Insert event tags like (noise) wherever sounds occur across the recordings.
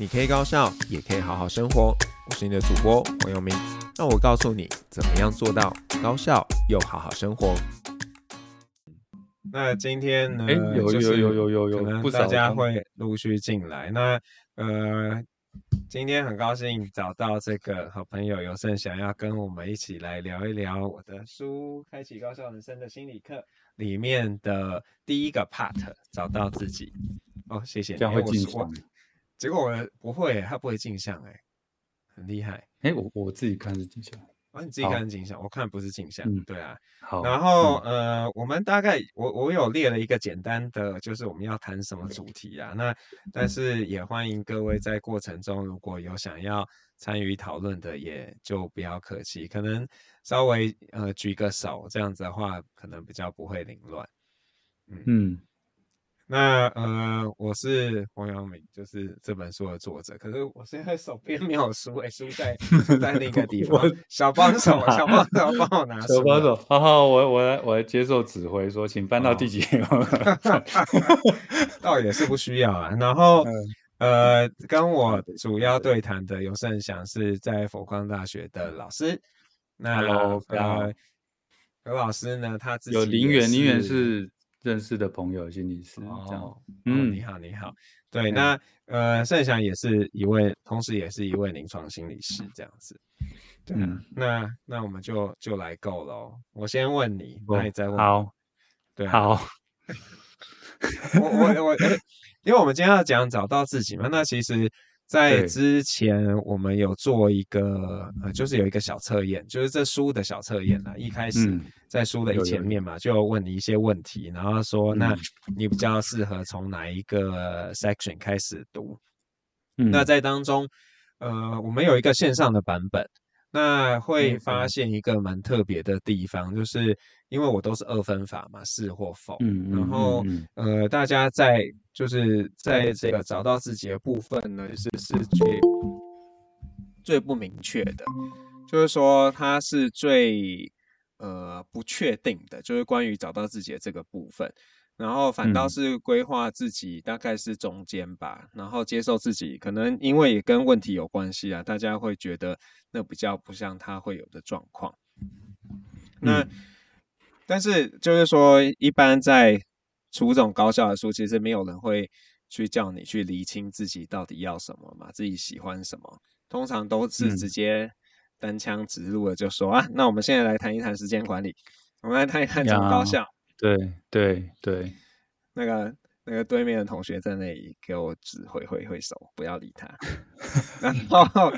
你可以高效，也可以好好生活。我是你的主播黄友明，那我告诉你怎么样做到高效又好好生活。那今天呢，有有有有有有，可能大家会陆续进来。那呃，今天很高兴找到这个好朋友尤胜想，要跟我们一起来聊一聊我的书《开启高效人生的心理课》里面的第一个 part，找到自己。哦，谢谢。这样会进行。结果我不会，他不会镜像，哎，很厉害。哎，我我自己看是镜像，啊，你自己看是镜像，我看不是镜像，嗯，对啊。好，然后呃，我们大概我我有列了一个简单的，就是我们要谈什么主题啊？那但是也欢迎各位在过程中如果有想要参与讨论的，也就不要客气，可能稍微呃举个手，这样子的话可能比较不会凌乱。嗯。嗯那呃，我是黄阳明，就是这本书的作者。可是我现在手边没有书，哎，书在 (laughs) 在另一个地方。小帮手，(laughs) 小帮手，帮我拿书。小帮手，好好，我我来我来接受指挥，说请搬到第几 (laughs) 倒也是不需要啊。然后呃，跟我主要对谈的尤胜祥是在佛光大学的老师。那呃，尤老师呢，他自己有林园，林园是。认识的朋友，心理师这样。哦，嗯，你好，你好。对，那呃，盛祥也是一位，同时也是一位临床心理师，这样子。对，嗯，那那我们就就来够了。我先问你，那你再问。好，对，好。我我我，因为我们今天要讲找到自己嘛，那其实。在之前，我们有做一个呃，就是有一个小测验，就是这书的小测验呢。一开始在书的一前面嘛，就问你一些问题，然后说，那你比较适合从哪一个 section 开始读？那在当中，呃，我们有一个线上的版本。那会发现一个蛮特别的地方，就是因为我都是二分法嘛，是或否。嗯，然后呃，大家在就是在这个找到自己的部分呢，是是最最不明确的，就是说它是最呃不确定的，就是关于找到自己的这个部分。然后反倒是规划自己大概是中间吧，嗯、然后接受自己，可能因为也跟问题有关系啊，大家会觉得那比较不像他会有的状况。那、嗯、但是就是说，一般在出这种高效的书，其实没有人会去叫你去厘清自己到底要什么嘛，自己喜欢什么，通常都是直接单枪直入的就说、嗯、啊，那我们现在来谈一谈时间管理，我们来谈一谈怎么高效。对对对，那个那个对面的同学在那里给我指挥挥挥手，不要理他。(laughs) 然后，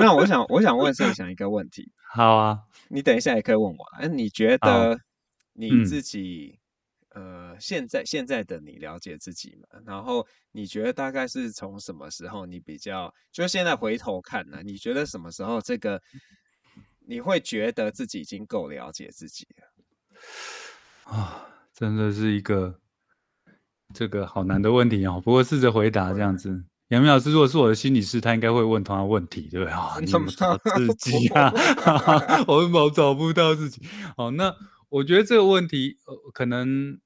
那我想我想问盛祥一个问题。好啊，你等一下也可以问我。哎，你觉得你自己、嗯、呃，现在现在的你了解自己吗？然后你觉得大概是从什么时候你比较，就现在回头看呢？你觉得什么时候这个你会觉得自己已经够了解自己了？啊，真的是一个这个好难的问题哦。不过试着回答这样子，杨明老师如果是我的心理师，他应该会问同样问题，对不对啊？(laughs) 你怎么找自己啊？(laughs) 我怎么找不到自己？好，那我觉得这个问题，呃，可能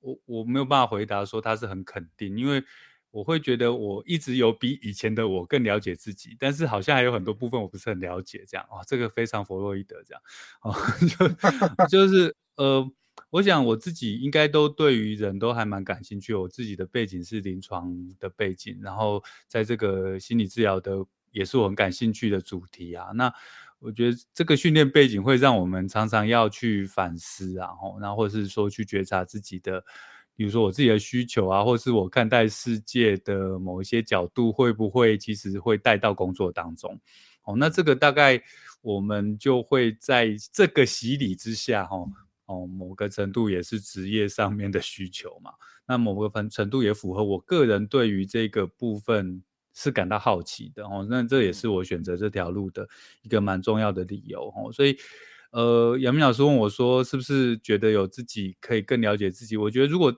我我没有办法回答说他是很肯定，因为我会觉得我一直有比以前的我更了解自己，但是好像还有很多部分我不是很了解，这样哦，这个非常弗洛伊德这样哦，(laughs) 就 (laughs) 就是呃。我想我自己应该都对于人都还蛮感兴趣。我自己的背景是临床的背景，然后在这个心理治疗的也是我很感兴趣的主题啊。那我觉得这个训练背景会让我们常常要去反思啊，然后或者是说去觉察自己的，比如说我自己的需求啊，或是我看待世界的某一些角度，会不会其实会带到工作当中？哦，那这个大概我们就会在这个洗礼之下，哈。哦，某个程度也是职业上面的需求嘛。那某个分程度也符合我个人对于这个部分是感到好奇的哦。那这也是我选择这条路的一个蛮重要的理由哦。所以，呃，杨明老师问我说，是不是觉得有自己可以更了解自己？我觉得如果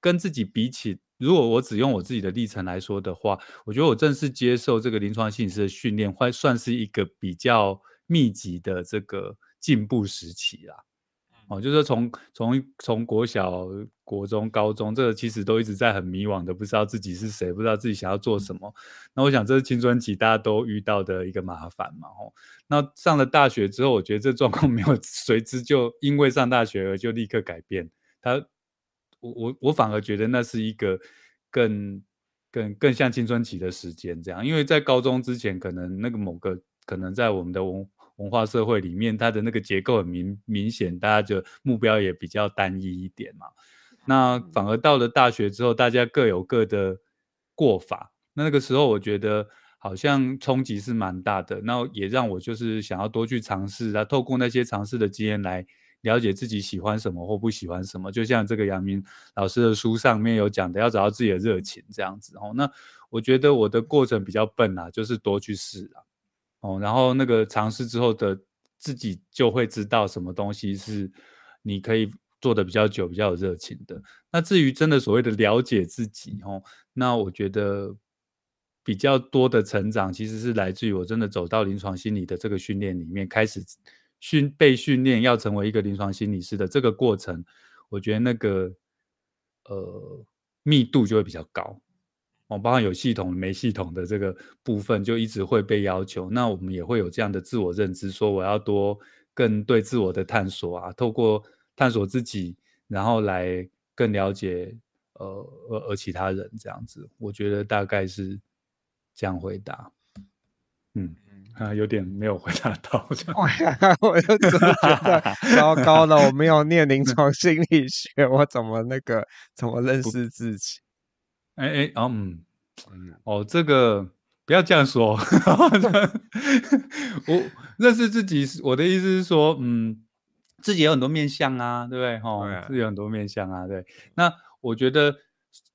跟自己比起，如果我只用我自己的历程来说的话，我觉得我正式接受这个临床心理师的训练，会算是一个比较密集的这个进步时期啦。哦，就是从从从国小、国中、高中，这个其实都一直在很迷惘的，不知道自己是谁，不知道自己想要做什么。那我想这是青春期大家都遇到的一个麻烦嘛。哦，那上了大学之后，我觉得这状况 (laughs) 没有随之就因为上大学而就立刻改变。他，我我我反而觉得那是一个更更更像青春期的时间这样，因为在高中之前，可能那个某个可能在我们的文。文化社会里面，它的那个结构很明明显，大家就目标也比较单一一点嘛。那反而到了大学之后，大家各有各的过法。那那个时候，我觉得好像冲击是蛮大的。那也让我就是想要多去尝试啊，透过那些尝试的经验来了解自己喜欢什么或不喜欢什么。就像这个杨明老师的书上面有讲的，要找到自己的热情这样子哦。那我觉得我的过程比较笨啊，就是多去试啊。哦，然后那个尝试之后的自己就会知道什么东西是你可以做的比较久、比较有热情的。那至于真的所谓的了解自己，哦，那我觉得比较多的成长其实是来自于我真的走到临床心理的这个训练里面，开始训被训练要成为一个临床心理师的这个过程，我觉得那个呃密度就会比较高。哦，包括有系统没系统的这个部分，就一直会被要求。那我们也会有这样的自我认知，说我要多更对自我的探索啊，透过探索自己，然后来更了解呃呃呃其他人这样子。我觉得大概是这样回答。嗯啊，有点没有回答到。我就真的觉得 (laughs) 糟糕了，我没有念临床心理学，我怎么那个怎么认识自己？哎哎，哦嗯，哦，这个不要这样说。(laughs) 我认识自己，我的意思是说，嗯，自己有很多面相啊，对不对？哈、哦，自己有很多面相啊，对。那我觉得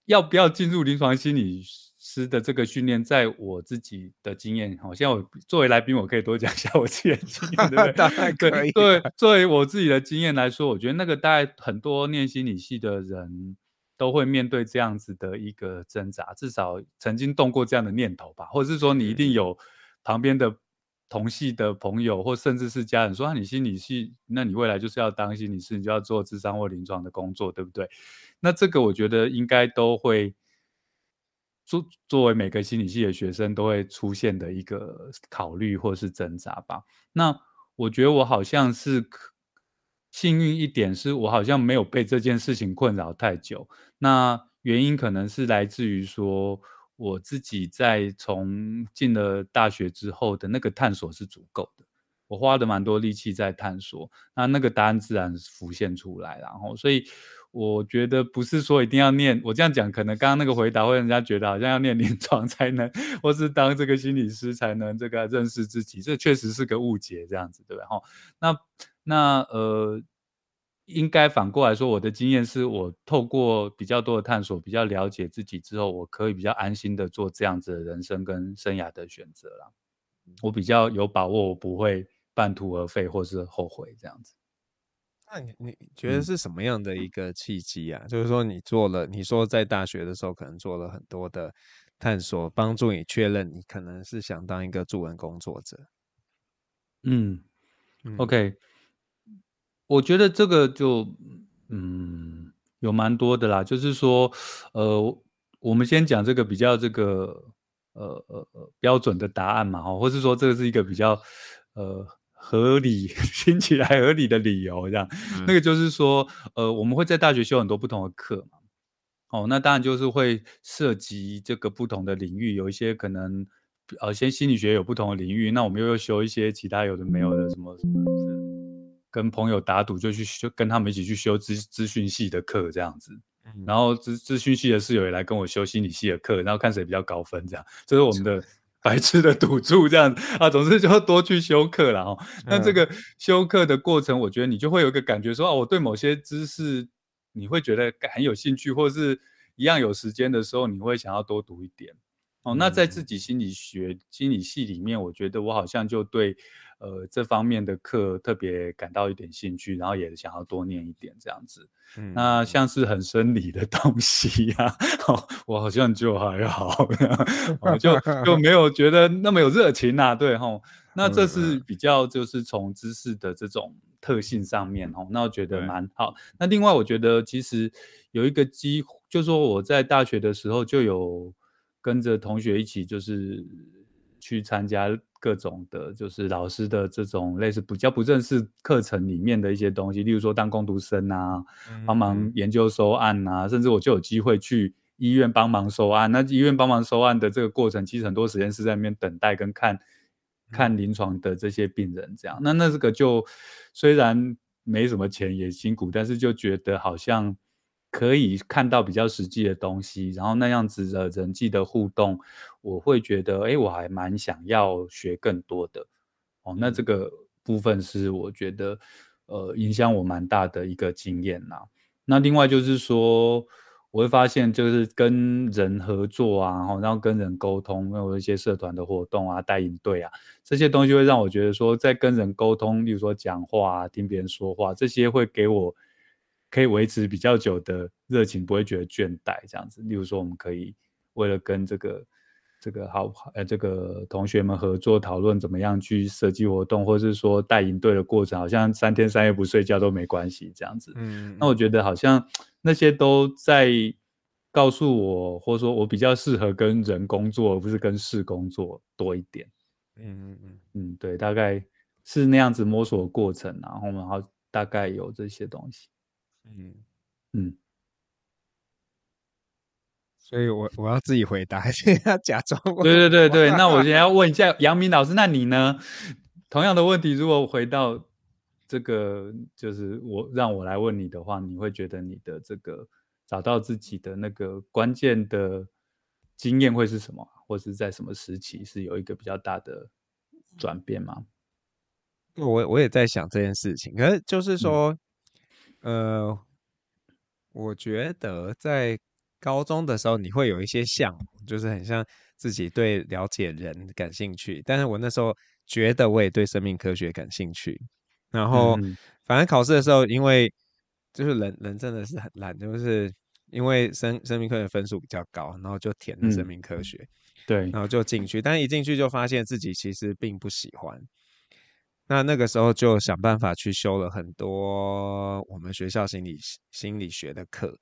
要不要进入临床心理师的这个训练，在我自己的经验，好像我作为来宾，我可以多讲一下我自己的经验，对不对？(laughs) 当然可以。对，作为我自己的经验来说，我觉得那个大概很多念心理系的人。都会面对这样子的一个挣扎，至少曾经动过这样的念头吧，或者是说你一定有旁边的同系的朋友，或甚至是家人说啊，你心理系，那你未来就是要当心理师，你就要做智商或临床的工作，对不对？那这个我觉得应该都会作作为每个心理系的学生都会出现的一个考虑或是挣扎吧。那我觉得我好像是。幸运一点是我好像没有被这件事情困扰太久，那原因可能是来自于说我自己在从进了大学之后的那个探索是足够的，我花了蛮多力气在探索，那那个答案自然浮现出来，然后所以我觉得不是说一定要念，我这样讲可能刚刚那个回答会让人家觉得好像要念临床才能，或是当这个心理师才能这个认识自己，这确实是个误解，这样子对吧？哈，那。那呃，应该反过来说，我的经验是我透过比较多的探索，比较了解自己之后，我可以比较安心的做这样子的人生跟生涯的选择了。我比较有把握，我不会半途而废或是后悔这样子。那你你觉得是什么样的一个契机啊？嗯、就是说你做了，你说在大学的时候可能做了很多的探索，帮助你确认你可能是想当一个助人工作者。嗯，嗯，OK。我觉得这个就嗯有蛮多的啦，就是说呃我们先讲这个比较这个呃呃呃标准的答案嘛哦，或是说这个是一个比较呃合理 (laughs) 听起来合理的理由这样，嗯、那个就是说呃我们会在大学修很多不同的课嘛，哦那当然就是会涉及这个不同的领域，有一些可能呃先心理学有不同的领域，那我们又要修一些其他有的没有的什么什么。跟朋友打赌，就去修，跟他们一起去修资资讯系的课，这样子。然后资资讯系的室友也来跟我修心理系的课，然后看谁比较高分，这样。这是我们的 (laughs) 白痴的赌注，这样啊。总之就要多去修课了哈。那这个修课的过程，我觉得你就会有一个感觉说，说哦，我对某些知识你会觉得很有兴趣，或者是一样有时间的时候，你会想要多读一点。哦，那在自己心理学心理系里面，我觉得我好像就对。呃，这方面的课特别感到一点兴趣，然后也想要多念一点这样子。嗯，那像是很生理的东西呀、啊 (laughs) 哦，我好像就还好，我就就没有觉得那么有热情呐、啊。对哈、哦，那这是比较就是从知识的这种特性上面哦，那我觉得蛮好。那另外我觉得其实有一个机会，就是说我在大学的时候就有跟着同学一起，就是去参加各种的，就是老师的这种类似比较不正式课程里面的一些东西，例如说当工读生啊，帮忙研究收案啊，甚至我就有机会去。医院帮忙收案，那医院帮忙收案的这个过程，其实很多时间是在那边等待跟看，看临床的这些病人这样。那那这个就虽然没什么钱也辛苦，但是就觉得好像可以看到比较实际的东西，然后那样子的人际的互动，我会觉得，哎，我还蛮想要学更多的。哦，那这个部分是我觉得，呃，影响我蛮大的一个经验呐。那另外就是说。我会发现，就是跟人合作啊，然后跟人沟通，有一些社团的活动啊，带领队啊，这些东西会让我觉得说，在跟人沟通，例如说讲话啊，听别人说话，这些会给我可以维持比较久的热情，不会觉得倦怠这样子。例如说，我们可以为了跟这个这个好呃这个同学们合作讨论怎么样去设计活动，或者是说带营队的过程，好像三天三夜不睡觉都没关系这样子。嗯，那我觉得好像。那些都在告诉我，或者说我比较适合跟人工作，而不是跟事工作多一点。嗯嗯嗯嗯，对，大概是那样子摸索的过程，然后然后大概有这些东西。嗯嗯，所以我我要自己回答，还 (laughs) 是要假装？对对对对，那我 (laughs) 先要问一下杨明老师，那你呢？同样的问题，如果回到。这个就是我让我来问你的话，你会觉得你的这个找到自己的那个关键的经验会是什么，或是在什么时期是有一个比较大的转变吗？我我也在想这件事情，可是就是说，嗯、呃，我觉得在高中的时候，你会有一些像，就是很像自己对了解人感兴趣，但是我那时候觉得我也对生命科学感兴趣。然后，反正考试的时候，因为就是人人真的是很烂，就是因为生生命科学分数比较高，然后就填了生命科学，嗯、对，然后就进去，但一进去就发现自己其实并不喜欢。那那个时候就想办法去修了很多我们学校心理心理学的课。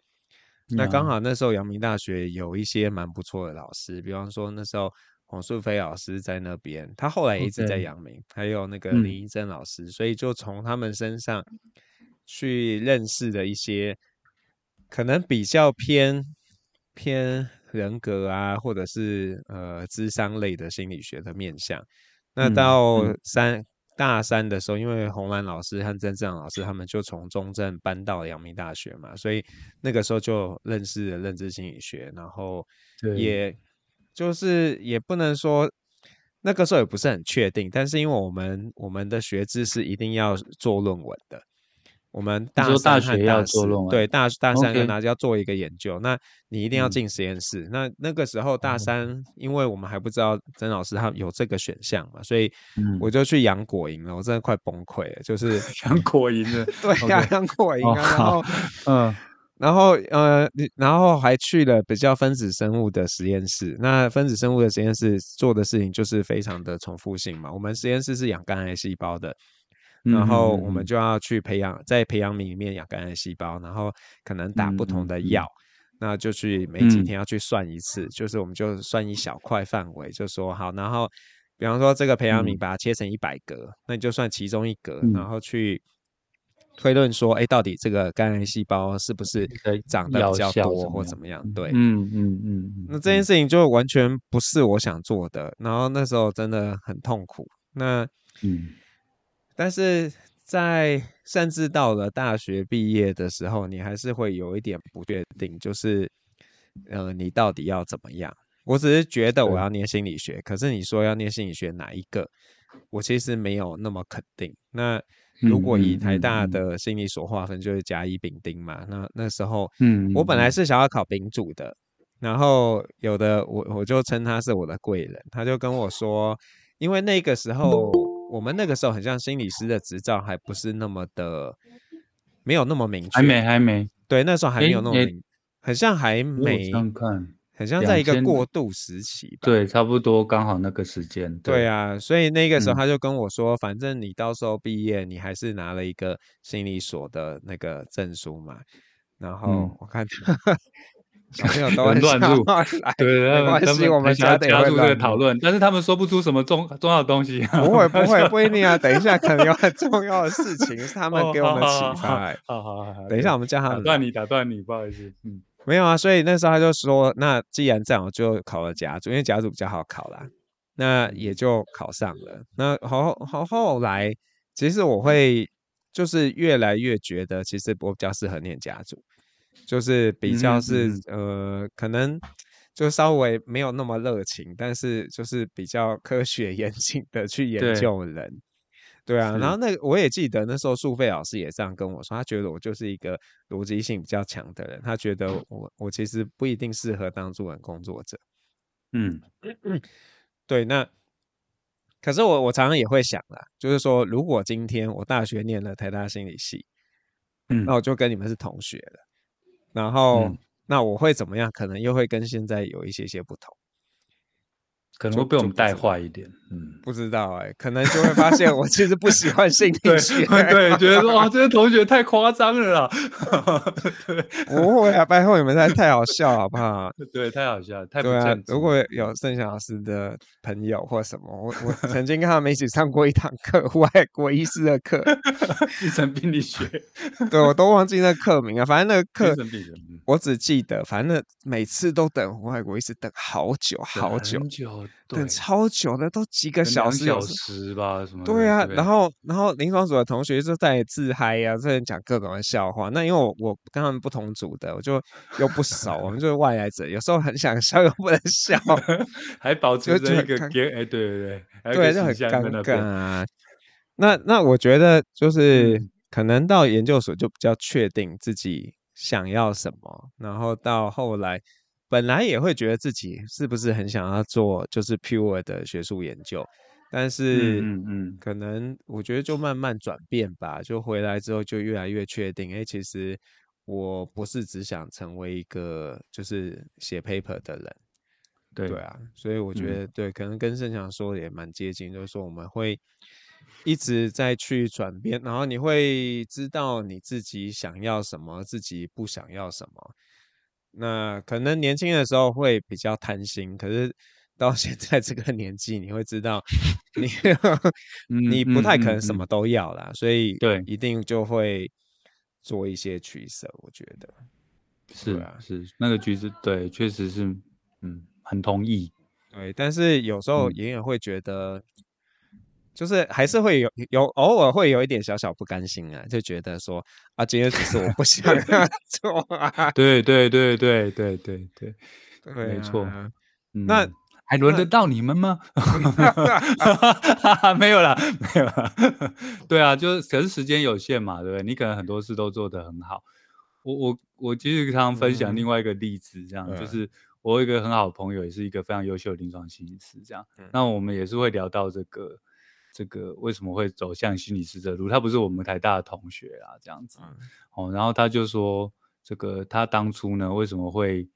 那刚好那时候阳明大学有一些蛮不错的老师，比方说那时候。黄素菲老师在那边，他后来一直在阳明.还有那个林一珍老师，嗯、所以就从他们身上去认识的一些可能比较偏偏人格啊，或者是呃智商类的心理学的面向。那到三、嗯、大三的时候，因为红兰老师和曾志阳老师他们就从中正搬到阳明大学嘛，所以那个时候就认识了认知心理学，然后也。就是也不能说那个时候也不是很确定，但是因为我们我们的学制是一定要做论文的，我们大三和大四对大大三跟大家要做一个研究.那你一定要进实验室。嗯、那那个时候大三，因为我们还不知道曾老师他有这个选项嘛，所以我就去杨果营了，我真的快崩溃了，就是 (laughs) 杨果营的，(laughs) 对呀，杨果营啊，然后嗯。然后呃，然后还去了比较分子生物的实验室。那分子生物的实验室做的事情就是非常的重复性嘛。我们实验室是养肝癌细胞的，然后我们就要去培养，在培养皿里面养肝癌细胞，然后可能打不同的药，那就去每几天要去算一次，就是我们就算一小块范围，就说好，然后比方说这个培养皿把它切成一百格，那你就算其中一格，然后去。推论说，哎，到底这个肝癌细胞是不是长得比较多或怎么样？对，嗯嗯嗯。那这件事情就完全不是我想做的，然后那时候真的很痛苦。那嗯，但是在甚至到了大学毕业的时候，你还是会有一点不确定，就是呃，你到底要怎么样？我只是觉得我要念心理学，可是你说要念心理学哪一个，我其实没有那么肯定。那如果以台大的心理所划分，就是甲乙丙丁嘛。那那时候，嗯，我本来是想要考丙组的，然后有的我我就称他是我的贵人，他就跟我说，因为那个时候我们那个时候很像心理师的执照还不是那么的，没有那么明确，还没还没，对，那时候还没有那么明，很像还没，很像在一个过渡时期。对，差不多刚好那个时间。对，对啊，所以那个时候他就跟我说，嗯、反正你到时候毕业，你还是拿了一个心理所的那个证书嘛。然后我看。(laughs) 嗯小朋友都很乱入，(laughs) 对，没关系，我们加加入这个讨论，但是他们说不出什么重重要的东西。不会，不会，不一定啊。等一下，可能有很重要的事情是他们 (laughs) 给我们启发。好好好，等一下我们叫他们。打断你，打断你，不好意思。嗯，没有啊。所以那时候他就说，那既然这样，我就考了甲组，因为甲组比较好考啦。那也就考上了。那后后后来，其实我会就是越来越觉得，其实我比较适合念甲组。就是比较是呃，可能就稍微没有那么热情，但是就是比较科学严谨的去研究人，对，啊。然后那我也记得那时候苏菲老师也这样跟我说，他觉得我就是一个逻辑性比较强的人，他觉得我我其实不一定适合当助人工作者。嗯，(clears throat) 对。那可是我我常常也会想啦，就是说如果今天我大学念了台大心理系，嗯，那我就跟你们是同学了。然后，嗯、那我会怎么样？可能又会跟现在有一些些不同。可能会被我们带坏一点，嗯，不知道哎、欸，可能就会发现我其实不喜欢心理学，(laughs) 对，觉得说哇，这些同学太夸张了啦，对，不会啊，拜托你们太太好笑好不好？(laughs) 对，太好笑，太对啊。如果有盛翔老师的朋友或什么，我我曾经跟他们一起上过一堂课，(laughs) 外国医师的课，精神病理学，对我都忘记那课名啊，反正那个课我只记得，反正每次都等外国医师等好久好久。等超久的，都几个小时，小时吧，什么？对啊，然后，然后临床组的同学就在自嗨呀，在讲各种的笑话。那因为我我跟他们不同组的，我就 (laughs) 又不熟，我们就是外来者，有时候很想笑又不能笑，(laughs) 还保持着一个哎，对对对，对，就很尴尬啊。那那我觉得就 (laughs) 是可能到研究所就比较确定自己想要什么，然后到后来。本来也会觉得自己是不是很想要做就是 pure 的学术研究，但是嗯嗯，可能我觉得就慢慢转变吧，就回来之后就越来越确定，哎，其实我不是只想成为一个就是写 paper 的人，对对啊，所以我觉得对，可能跟盛强说的也蛮接近，就是说我们会一直在去转变，然后你会知道你自己想要什么，自己不想要什么。那可能年轻的时候会比较贪心，可是到现在这个年纪，你会知道 (laughs) 你你不太可能什么都要啦，所以对，一定就会做一些取舍。我觉得是啊，是那个橘子，对，确实是，嗯，很同意。对，但是有时候也也会觉得。就是还是会有有偶尔会有一点小小不甘心啊，就觉得说啊，今天只是我不想做啊。(laughs) 对对对对对对对，没错。那还轮得到你们吗？(laughs) 没有啦，没有啦。(laughs) 对啊，就是可是时间有限嘛，对不对？你可能很多事都做得很好。我我我其实常常分享另外一个例子，这样就是我有一个很好的朋友，也是一个非常优秀的临床心理师，这样。那我们也是会聊到这个。这个为什么会走向心理师这路？他不是我们台大的同学啊，这样子。哦，然后他就说，这个他当初呢，为什么会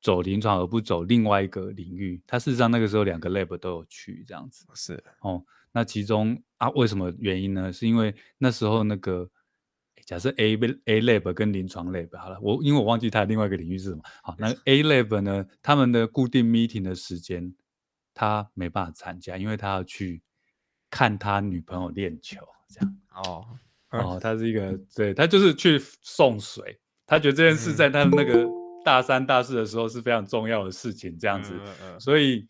走临床而不走另外一个领域？他事实上那个时候两个 lab 都有去，这样子。是哦，那其中啊，为什么原因呢？是因为那时候那个假设 A A lab 跟临床 lab 好了，我因为我忘记他的另外一个领域是什么。好，那 A lab 呢，他们的固定 meeting 的时间他没办法参加，因为他要去。看他女朋友练球，这样。哦。哦，他是一个对，他就是去送水，他觉得这件事在他那个大三大四的时候是非常重要的事情，这样子，所以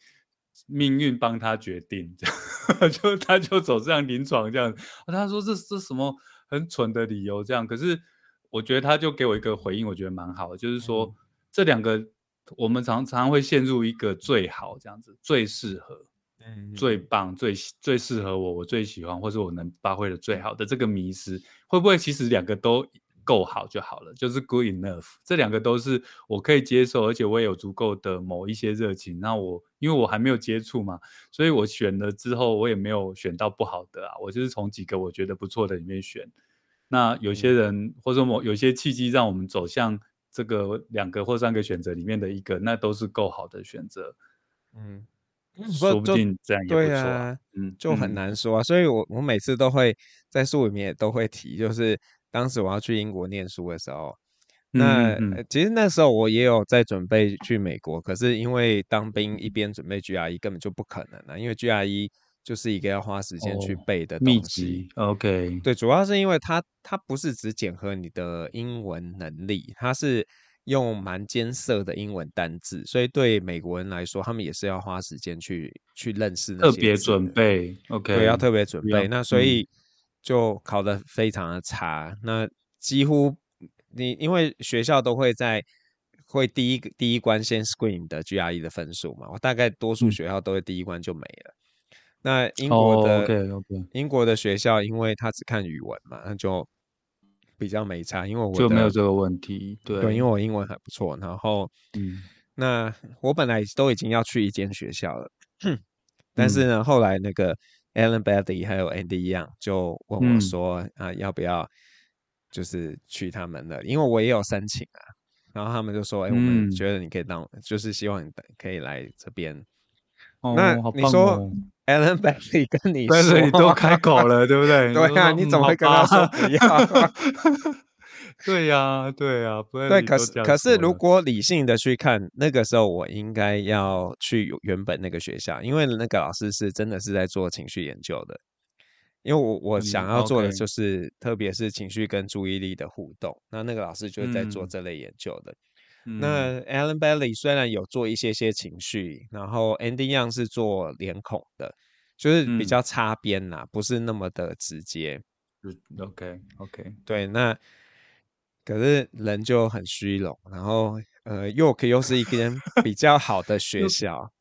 命运帮他决定，这样 (laughs) 就他就走这样临床这样，他说这这什么很蠢的理由这样，可是我觉得他就给我一个回应，我觉得蛮好的，就是说这两个我们常常会陷入一个最好这样子，最适合。最棒、最最适合我，我最喜欢，或是我能发挥的最好的这个迷失，会不会其实两个都够好就好了？就是 good enough，这两个都是我可以接受，而且我也有足够的某一些热情。那我因为我还没有接触嘛，所以我选了之后，我也没有选到不好的啊。我就是从几个我觉得不错的里面选。那有些人或者某有些契机让我们走向这个两个或三个选择里面的一个，那都是够好的选择。嗯，说不定这样也不错、嗯，就很难说啊。嗯、所以我我每次都会在书里面也都会提，就是当时我要去英国念书的时候，那、嗯嗯、其实那时候我也有在准备去美国，可是因为当兵一边准备 GRE 根本就不可能了、啊，因为 GRE 就是一个要花时间去背的东西。哦、OK，对，主要是因为它它不是只检核你的英文能力，它是。用蛮艰涩的英文单字，所以对美国人来说，他们也是要花时间去去认识那些。特别准备，OK，对，要特别准备。那所以就考得非常的差。嗯、那几乎你因为学校都会在会第一个第一关先 screen 的 GRE 的分数嘛，我大概多数学校都会第一关就没了。嗯、那英国的、oh, okay, okay. 英国的学校，因为他只看语文嘛，那就。比较没差，因为我就没有这个问题。对，对，因为我英文还不错。然后，嗯，那我本来都已经要去一间学校了，但是呢，嗯、后来那个 Alan Badley 还有 Andy Young 就问我说：“嗯、啊，要不要就是去他们的？因为我也有申请啊。”然后他们就说：“哎、欸，我们觉得你可以当，嗯、就是希望你可以来这边。哦”那你说？哦 Alan Bailey 跟你 (laughs) 说，对，你都开口了，对不对？(laughs) 对啊，你怎么会跟他说不要？(laughs) 对呀，对呀，对。可是，可是如果理性的去看，那个时候我应该要去原本那个学校，因为那个老师是真的是在做情绪研究的。因为我我想要做的就是，特别是情绪跟注意力的互动。那那个老师就是在做这类研究的。那 Alan Bailey 虽然有做一些些情绪，然后 Andy Young 是做脸孔的，就是比较擦边啦，嗯、不是那么的直接。OK OK，对，那可是人就很虚荣，然后呃，York 又是一间比较好的学 (laughs) 校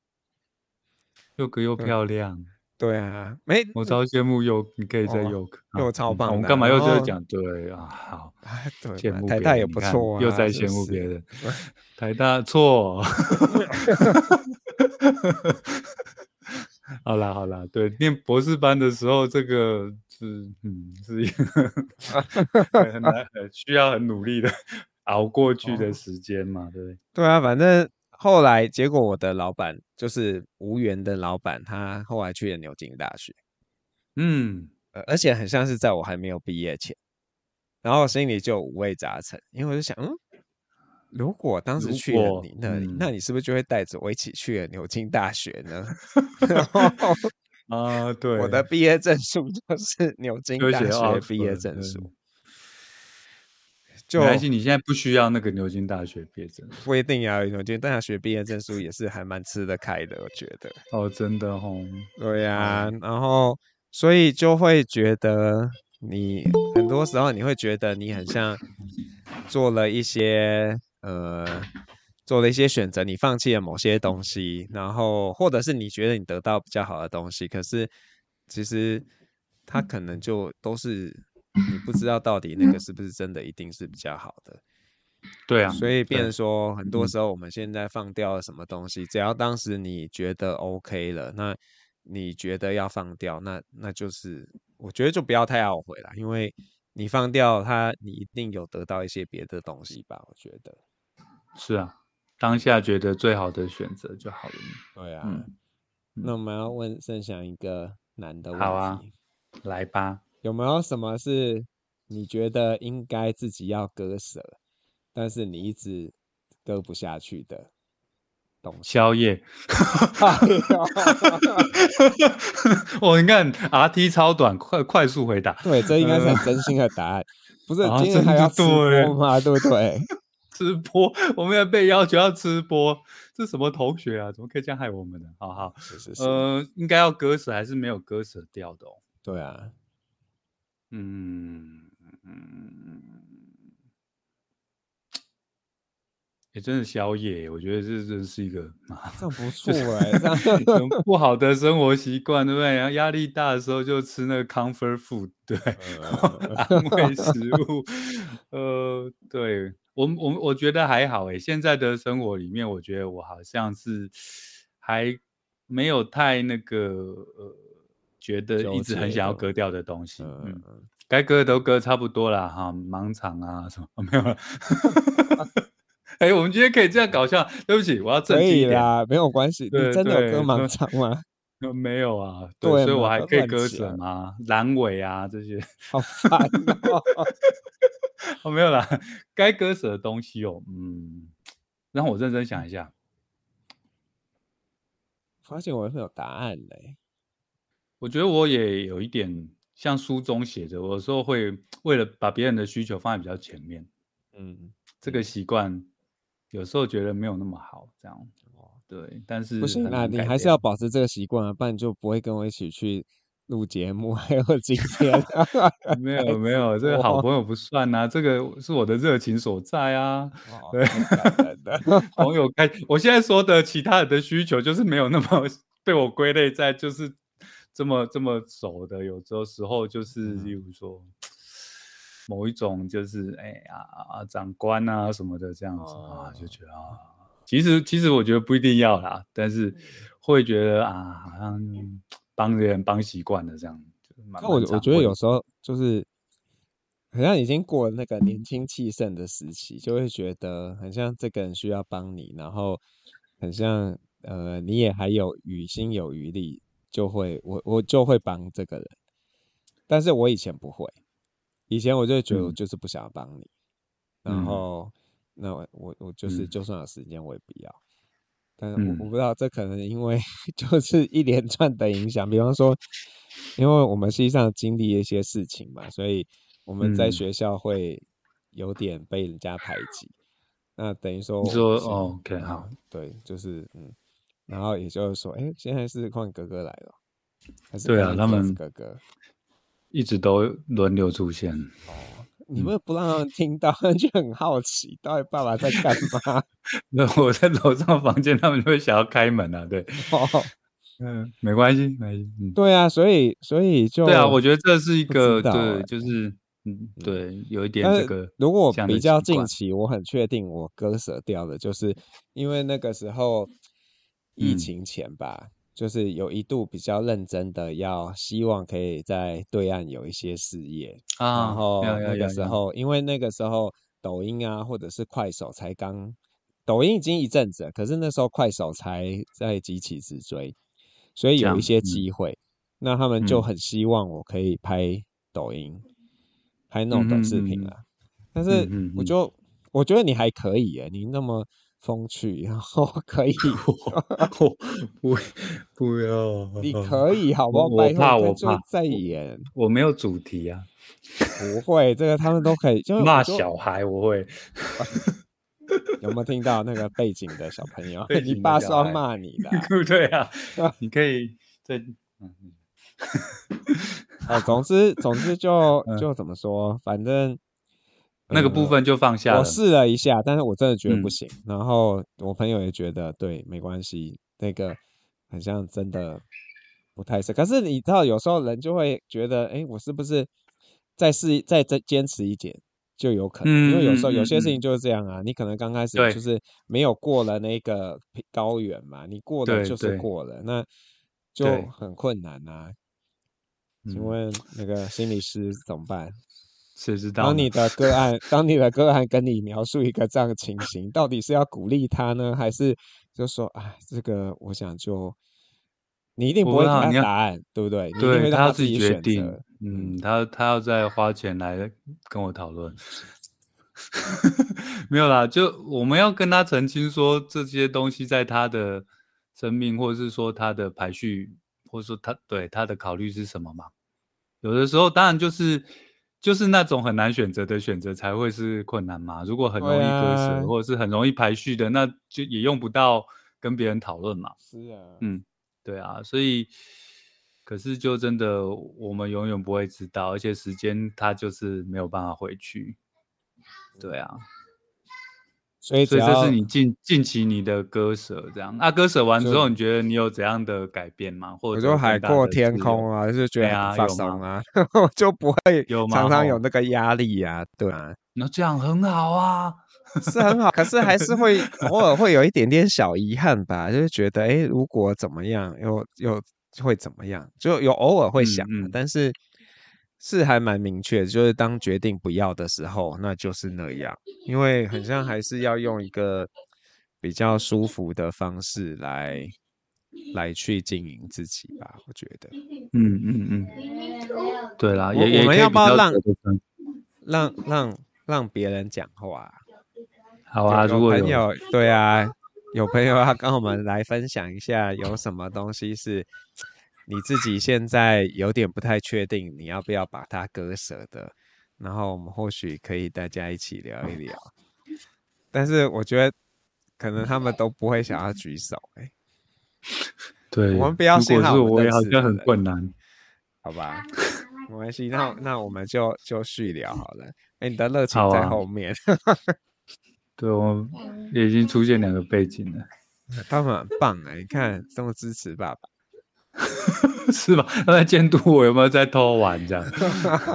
，York 又漂亮。对啊，没，我超羡慕又，你可以在又，又超棒。我们干嘛又在讲？对啊，好，羡慕台大也不错，又在羡慕别人。(laughs) 台大错。(laughs) 好啦好啦，对，念博士班的时候，这个是嗯是一个 (laughs) 很难很需要很努力的熬过去的时间嘛，对。对啊，反正。后来，结果我的老板就是无缘的老板，他后来去了牛津大学，嗯，而且很像是在我还没有毕业前，然后心里就五味杂陈，因为我就想，嗯，如果当时去了你那里，嗯、那你是不是就会带着我一起去了牛津大学呢？(laughs) 然后 (laughs) 啊，对，我的毕业证书就是牛津大学毕业证书。就没关系，你现在不需要那个牛津大学毕业证，不一定要牛津大学毕业证书，也是还蛮吃得开的，我觉得。哦，真的哦。对呀、然后所以就会觉得你很多时候你会觉得你很像做了一些呃做了一些选择，你放弃了某些东西，然后或者是你觉得你得到比较好的东西，可是其实它可能就都是。你不知道到底那个是不是真的一定是比较好的，对啊，所以变成说很多时候我们现在放掉了什么东西，只要当时你觉得 OK 了，那你觉得要放掉，那那就是我觉得就不要太懊悔了，因为你放掉它，你一定有得到一些别的东西吧？我觉得是啊，当下觉得最好的选择就好了。对啊，嗯，那我们要问盛祥一个难的问题，好啊，来吧。有没有什么是你觉得应该自己要割舍，但是你一直割不下去的东西？宵夜。(laughs) 我你看，RT 超短，快快速回答。对，这应该是很真心的答案。(laughs) 不是，今天还要吃播吗？对不对？(laughs) 吃播，我们要被要求要吃播，这什么同学啊？怎么可以这样害我们呢？好好，是是是。呃，应该要割舍，还是没有割舍掉的哦？对啊。嗯嗯，也真的宵夜，我觉得这真是一个，这不错哎，不好的生活习惯，对不对？然后压力大的时候就吃那个 comfort food，(laughs) 对，安慰食物。呃，对我我我觉得还好哎，现在的生活里面，我觉得我好像是还没有太那个呃。觉得一直很想要割掉的东西，嗯，该割的都割差不多了哈，盲肠啊什么 (laughs) 没有了，(laughs) 哎、欸，我们今天可以这样搞笑。对不起，我要正经一点。没有关系。你真的有割盲肠吗？(laughs) 没有啊。对，对所以我还可以割什么？阑尾啊，这些。好烦哦。哦，没有啦，该割舍的东西哦，嗯，让我认真想一下。发现我会有答案嘞。我觉得我也有一点像书中写的，我有时候会为了把别人的需求放在比较前面。嗯，这个习惯有时候觉得没有那么好，这样。对，但是不行那，你还是要保持这个习惯啊，不然就不会跟我一起去录节目，还有今天。(laughs) 没有没有，这个好朋友不算啊，这个是我的热情所在啊。对，(laughs) 朋友开，我现在说的其他人的需求，就是没有那么 (laughs) 被我归类在就是这么这么熟的，有的时候就是，例如说。某一种就是哎呀啊，长官啊什么的这样子啊，就觉得啊，其实其实我觉得不一定要啦，但是会觉得啊，好像帮人帮习惯了这样。那我我觉得有时候就是好像已经过了那个年轻气盛的时期，就会觉得很像这个人需要帮你，然后很像呃你也还有余心有余力，就会我我就会帮这个人，但是我以前不会。以前我就觉得我就是不想要帮你，嗯、然后那我我我就是就算有时间我也不要，嗯、但是我我不知道这可能因为 (laughs) 就是一连串的影响，比方说，因为我们实际上经历一些事情嘛，所以我们在学校会有点被人家排挤，嗯、那等于说你说哦，OK 好，对，就是嗯，然后也就是说，哎，现在是换哥哥来了，还是对啊，他们哥哥。一直都轮流出现哦，你们不让他们听到，(laughs) 就很好奇，到底爸爸在干嘛？(laughs) 那我在楼上房间，他们就会想要开门啊。对，哦，(laughs) 嗯，没关系，没关系。嗯，对啊，所以所以就对啊，我觉得这是一个对，就是嗯，对，有一点这个。如果比较近期，我很确定我割舍掉的，就是因为那个时候疫情前吧。嗯就是有一度比较认真的要希望可以在对岸有一些事业。啊，然后那个时候因为那个时候抖音啊或者是快手才刚，抖音已经一阵子了，可是那时候快手才在急起直追，所以有一些机会，那他们就很希望我可以拍抖音，拍那种短视频啊，但是我就我觉得你还可以诶，你那么。风趣，然后 (laughs) (laughs) 可以，我不不要，你可以好不好？我怕我怕再演，我没有主题啊，(laughs) 不会，这个他们都可以，就骂小孩我会，有没有听到那个背景的小朋友？你爸是要骂你的，对啊，你可以再，嗯，啊，总之总之就就怎么说，反正。那个部分就放下了。我试了一下，但是我真的觉得不行。嗯、然后我朋友也觉得对，没关系，那个好像真的不太适。可是你知道，有时候人就会觉得，哎，我是不是再试再再坚持一点就有可能？嗯、因为有时候有些事情就是这样啊，嗯、你可能刚开始就是没有过了那个高原嘛，你过了就是过了，那就很困难啊。请问那个心理师怎么办？谁知道？当你的个案，当你的个案跟你描述一个这样的情形，到底是要鼓励他呢，还是就说，哎，这个我想就你一定不会给他答案，对不对？对，你会让他自己决定。嗯，他他要再花钱来跟我讨论，(laughs) 没有啦，就我们要跟他澄清说，这些东西在他的生命，或者是说他的排序，或者说他对他的考虑是什么嘛？有的时候，当然就是。就是那种很难选择的选择才会是困难嘛。如果很容易割舍，啊、或者是很容易排序的，那就也用不到跟别人讨论嘛。是啊，嗯，对啊，所以可是就真的我们永远不会知道，而且时间它就是没有办法回去。对啊。所以，所以这是你近近期你的割舍这样。那、啊、割舍完之后，你觉得你有怎样的改变吗？或者说海阔天空啊，就是觉得放松啊，(laughs) 就不会常常有那个压力啊，对啊。那这样很好啊，是很好。可是还是会偶尔会有一点点小遗憾吧，就是觉得哎、欸，如果怎么样，又又会怎么样，就有偶尔会想，嗯嗯、但是是还蛮明确，就是当决定不要的时候，那就是那样，因为很像还是要用一个比较舒服的方式来来去经营自己吧，我觉得。嗯嗯嗯，对啦，我也我们要不要让也让让让别人讲话？好啊，有如果朋友对啊，有朋友要跟我们来分享一下，有什么东西是。你自己现在有点不太确定，你要不要把它割舍的？然后我们或许可以大家一起聊一聊。但是我觉得可能他们都不会想要举手、欸，哎。对，我们不要信号，我也好像很困难，好吧？(laughs) 没关系，那那我们就就续聊好了。哎、欸，你的热情在后面。啊、对，我也已经出现两个背景了，他们很棒哎、欸！你看这么支持爸爸。(laughs) 是吧？他在监督我有没有在偷玩这样。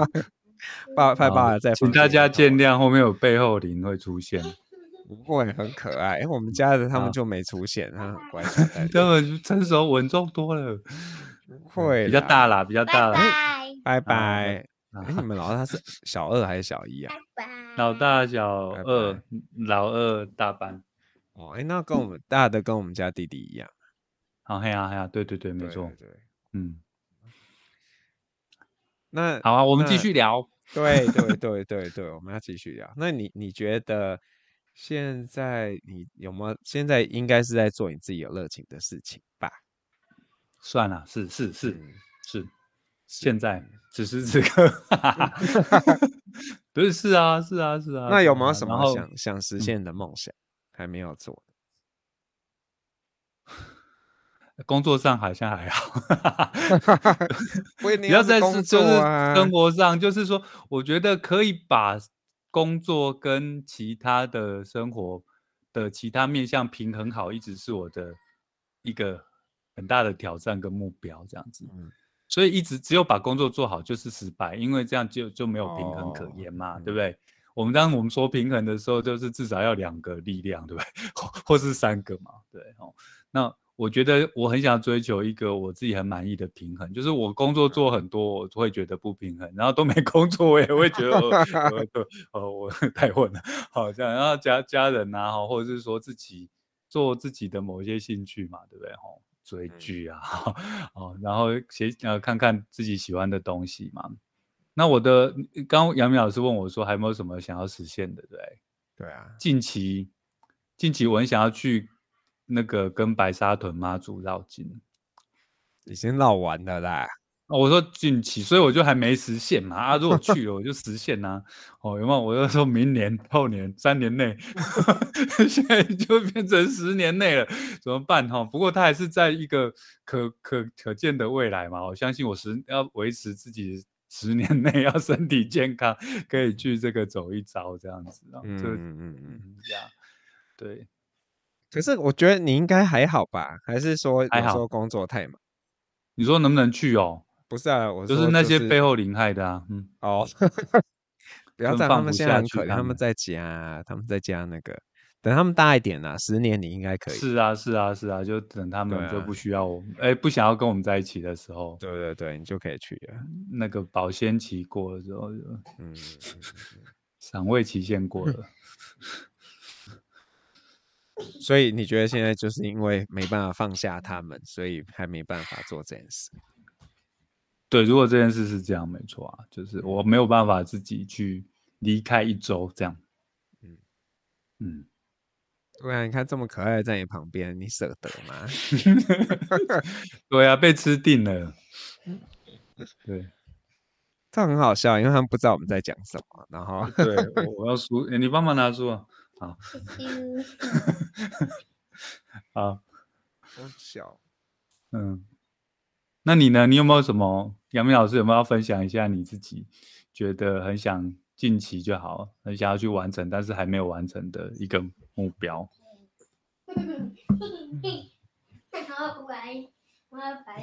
(laughs) 爸，派爸爸在，请大家见谅，后面有背后灵会出现。(laughs) 不会，很可爱。因为我们家的他们就没出现，他很乖。他们成熟稳重多了。不会，比较大啦，比较大了。拜拜。哎，你们老大是小二还是小一啊？老大小二，老二大班。哦，哎，那跟我们大的跟我们家弟弟一样。好，嘿呀嘿呀，对对对，没错，对，嗯，(laughs) 那好啊，我们继续聊，对对 (laughs) 对对对，我们要继续聊。那你你觉得现在你有没有？现在应该是在做你自己有热情的事情吧？算了，是是是、嗯、是，是，现在此时此刻，(laughs) 不是是啊是啊是啊。那有没有什么想想实现的梦想、嗯、还没有做？工作上好像还好，(laughs) 不要在就是生活上，就是说，我觉得可以把工作跟其他的生活的其他面向平衡好，一直是我的一个很大的挑战跟目标，这样子。所以一直只有把工作做好就是失败，因为这样就就没有平衡可言嘛，对不对？我们当我们说平衡的时候，就是至少要两个力量，对不对？(laughs) 或或是三个嘛，对哦，那。我觉得我很想追求一个我自己很满意的平衡，就是我工作做很多，我会觉得不平衡，然后都没 (laughs) 工作，我也会觉得呃我我 (laughs) 太混了，好然后家家人啊，或者是说自己做自己的某一些兴趣嘛，对不对？吼，追剧啊，(laughs) 哦，然后写呃看看自己喜欢的东西嘛。那我的刚刚杨明老师问我说，还有没有什么想要实现的？对，对啊，近期近期我很想要去。那个跟白沙屯妈祖绕境，已经绕完了啦。我说近期，所以我就还没实现嘛。啊，如果去了，我就实现呐、啊。哦，有没有？我就说明年、后年、三年内，(laughs) 现在就变成十年内了，怎么办？哈，不过它还是在一个可可可见的未来嘛。我相信我十要维持自己十年内要身体健康，可以去这个走一遭这样子啊。嗯嗯嗯嗯，呀，对。可是我觉得你应该还好吧？还是说有时候工作太忙？你说能不能去哦？不是啊，我说、就是、就是那些背后灵害的啊。嗯，哦，不要在他们现在很可怜，他们在家，他们在家那个，等他们大一点啦，十年你应该可以。是啊，是啊，是啊，就等他们就不需要我，哎、不想要跟我们在一起的时候，对对对，你就可以去了。那个保鲜期过了之后就，嗯，(laughs) 赏味期限过了。嗯所以你觉得现在就是因为没办法放下他们，所以还没办法做这件事？对，如果这件事是这样，没错啊，就是我没有办法自己去离开一周这样。嗯嗯，(laughs) 对啊，你看这么可爱的在你旁边，你舍得吗？(laughs) 对啊，被吃定了。(laughs) 对，这很好笑，因为他们不知道我们在讲什么。然后，对，我要输，欸，你帮忙拿书啊。(laughs) 好，好，好小，嗯，那你呢？你有没有什么？杨明老师有没有要分享一下你自己觉得很想近期就好，很想要去完成，但是还没有完成的一个目标？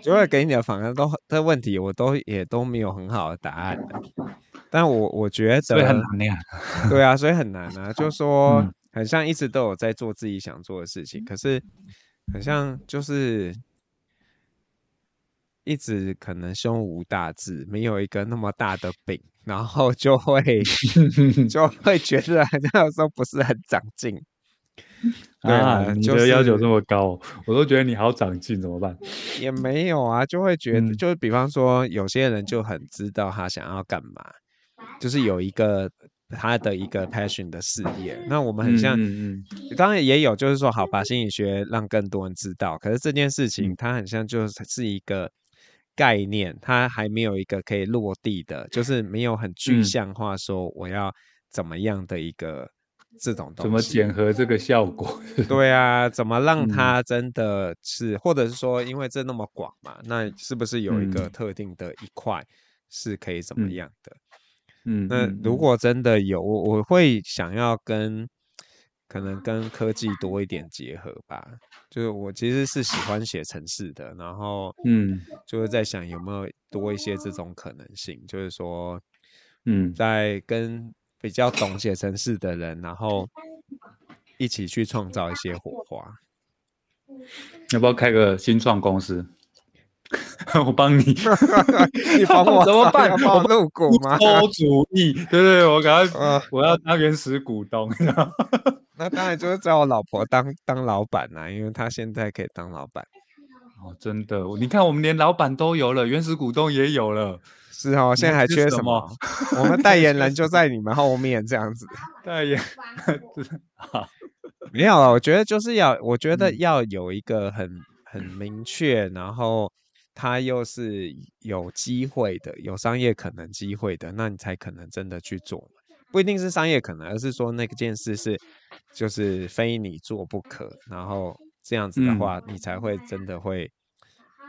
主要给你的反而都的问题，我都也都没有很好的答案。但我我觉得所以很难呀，(laughs) 对啊，所以很难啊。就是说，很像一直都有在做自己想做的事情，可是很像就是一直可能胸无大志，没有一个那么大的饼，然后就会 (laughs) 就会觉得好像有时候不是很长进。(laughs) 对啊，啊，你的要求这么高，就是，我都觉得你好长进，怎么办？也没有啊，就会觉得，嗯、就是比方说，有些人就很知道他想要干嘛，就是有一个他的一个 passion 的事业。那我们很像，嗯嗯嗯，当然也有，就是说，好，把心理学让更多人知道。可是这件事情，它很像就是一个概念，它还没有一个可以落地的，就是没有很具象化说我要怎么样的一个。这种东西怎么检核这个效果？对啊，怎么让它真的是，嗯、或者是说，因为这那么广嘛，那是不是有一个特定的一块是可以怎么样的？嗯，那如果真的有，我我会想要跟可能跟科技多一点结合吧。就是我其实是喜欢写程式的，然后嗯，就是在想有没有多一些这种可能性，就是说，嗯，在跟。比较懂写程式的人，然后一起去创造一些火花。要不要开个新创公司？(laughs) 我帮你，(laughs) 你帮我 (laughs) 怎么办？我入股吗？出主意，对对对，我赶快，我要当原始股东。那当然就是找我老婆当当老板啦，因为她现在可以当老板。哦，真的，你看我们连老板都有了，原始股东也有了。是哦，现在还缺什么？我们代言人就在你们后面这样子。代言，好，没有了。我觉得就是要，我觉得要有一个很很明确，然后他又是有机会的，有商业可能机会的，那你才可能真的去做。不一定是商业可能，而是说那件事是就是非你做不可。然后这样子的话，你才会真的会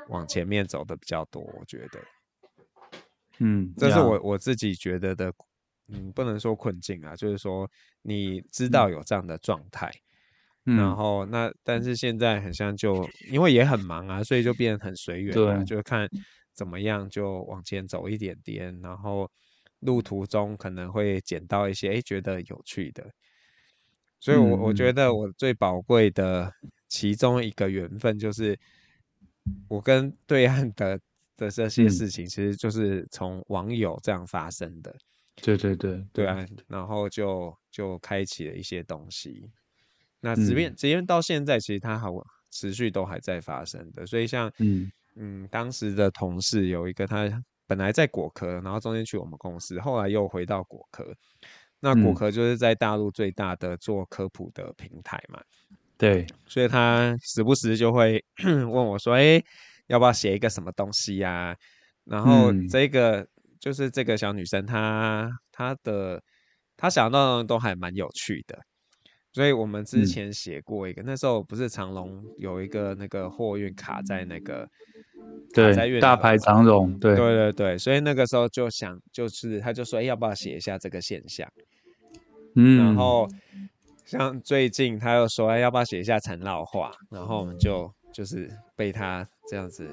往前面走的比较多。我觉得。嗯，这是我我自己觉得的，嗯，不能说困境啊，就是说你知道有这样的状态，嗯，然后那但是现在很像就因为也很忙啊，所以就变得很随缘，对，就看怎么样就往前走一点点，然后路途中可能会捡到一些哎觉得有趣的，所以我我觉得我最宝贵的其中一个缘分就是我跟对岸的。的这些事情，其实就是从网友这样发生的。对对对对啊，然后就就开启了一些东西。那即便即便到现在，其实它还持续都还在发生的。所以像嗯嗯，当时的同事有一个，他本来在果壳，然后中间去我们公司，后来又回到果壳。那果壳就是在大陆最大的做科普的平台嘛。对，所以他时不时就会 (clears throat) 问我说：“哎。”要不要写一个什么东西呀、啊？然后这个、嗯、就是这个小女生她，她她的她想到的都还蛮有趣的，所以我们之前写过一个，嗯、那时候不是长隆有一个那个货运卡在那个对在大排长龙，对对对对，所以那个时候就想就是他就说，哎，要不要写一下这个现象？嗯，然后像最近他又说，哎，要不要写一下陈老话？然后我们就。就是被他这样子